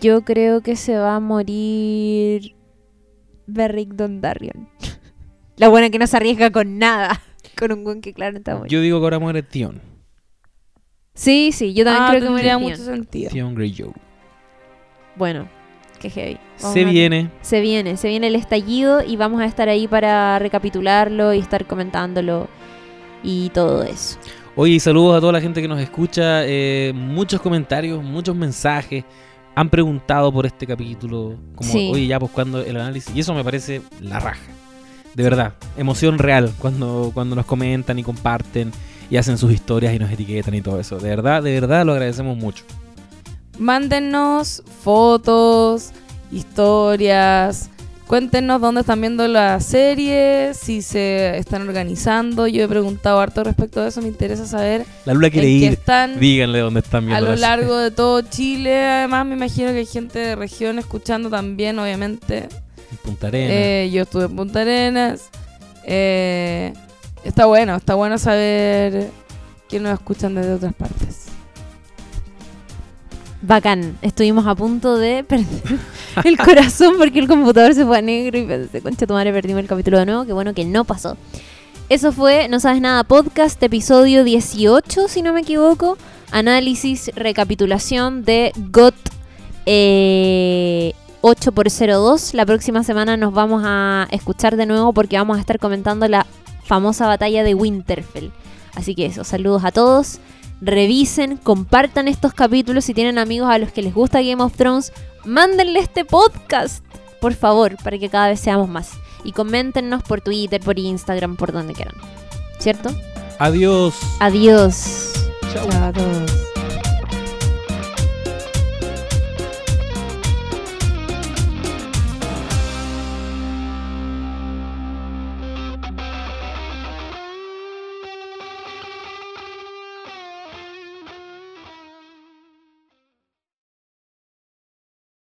Yo creo que se va a morir Beric Dondarrion. <laughs> La buena que no se arriesga con nada. <laughs> Con un buen que claro está
Yo digo que ahora muere Tion.
Sí, sí, yo también
Ah,
creo que muere
mucho
Theon.
sentido.
Tion Greyjoy.
Bueno, qué heavy. Vamos
Se viene.
Se viene, se viene el estallido y vamos a estar ahí para recapitularlo y estar comentándolo y todo eso.
Oye, y saludos a toda la gente que nos escucha. eh, muchos comentarios, muchos mensajes. Han preguntado por este capítulo. Como,
Sí.
oye, ya, pues cuando el análisis. Y eso me parece la raja. De verdad. Emoción real cuando, cuando nos comentan y comparten y hacen sus historias y nos etiquetan y todo eso. De verdad, de verdad lo agradecemos mucho.
Mándennos fotos, historias. Cuéntenos dónde están viendo la serie, si se están organizando. Yo he preguntado harto respecto de eso. Me interesa saber
La Lula quiere ir.
están
Díganle dónde están
a
viendo.
lo
la serie.
largo de todo Chile. Además, me imagino que hay gente de región escuchando también, obviamente.
En Punta Arenas.
Eh, yo estuve en Punta Arenas. Eh, está bueno, está bueno saber que nos escuchan desde otras partes.
Bacán, estuvimos a punto de <laughs> perder, el corazón porque el computador se fue a negro y pensé, concha tu madre, perdimos el capítulo de nuevo. Qué bueno que no pasó. Eso fue No Sabes Nada Podcast, episodio 18, si no me equivoco. Análisis, recapitulación de GOT eh, 8x02. La próxima semana nos vamos a escuchar de nuevo porque vamos a estar comentando la famosa batalla de Winterfell. Así que eso, saludos a todos. Revisen, compartan estos capítulos si tienen amigos a los que les gusta Game of Thrones. Mándenle este podcast, por favor, para que cada vez seamos más. Y coméntenos por Twitter, por Instagram, por donde quieran. ¿Cierto?
Adiós.
Adiós.
Chao a todos.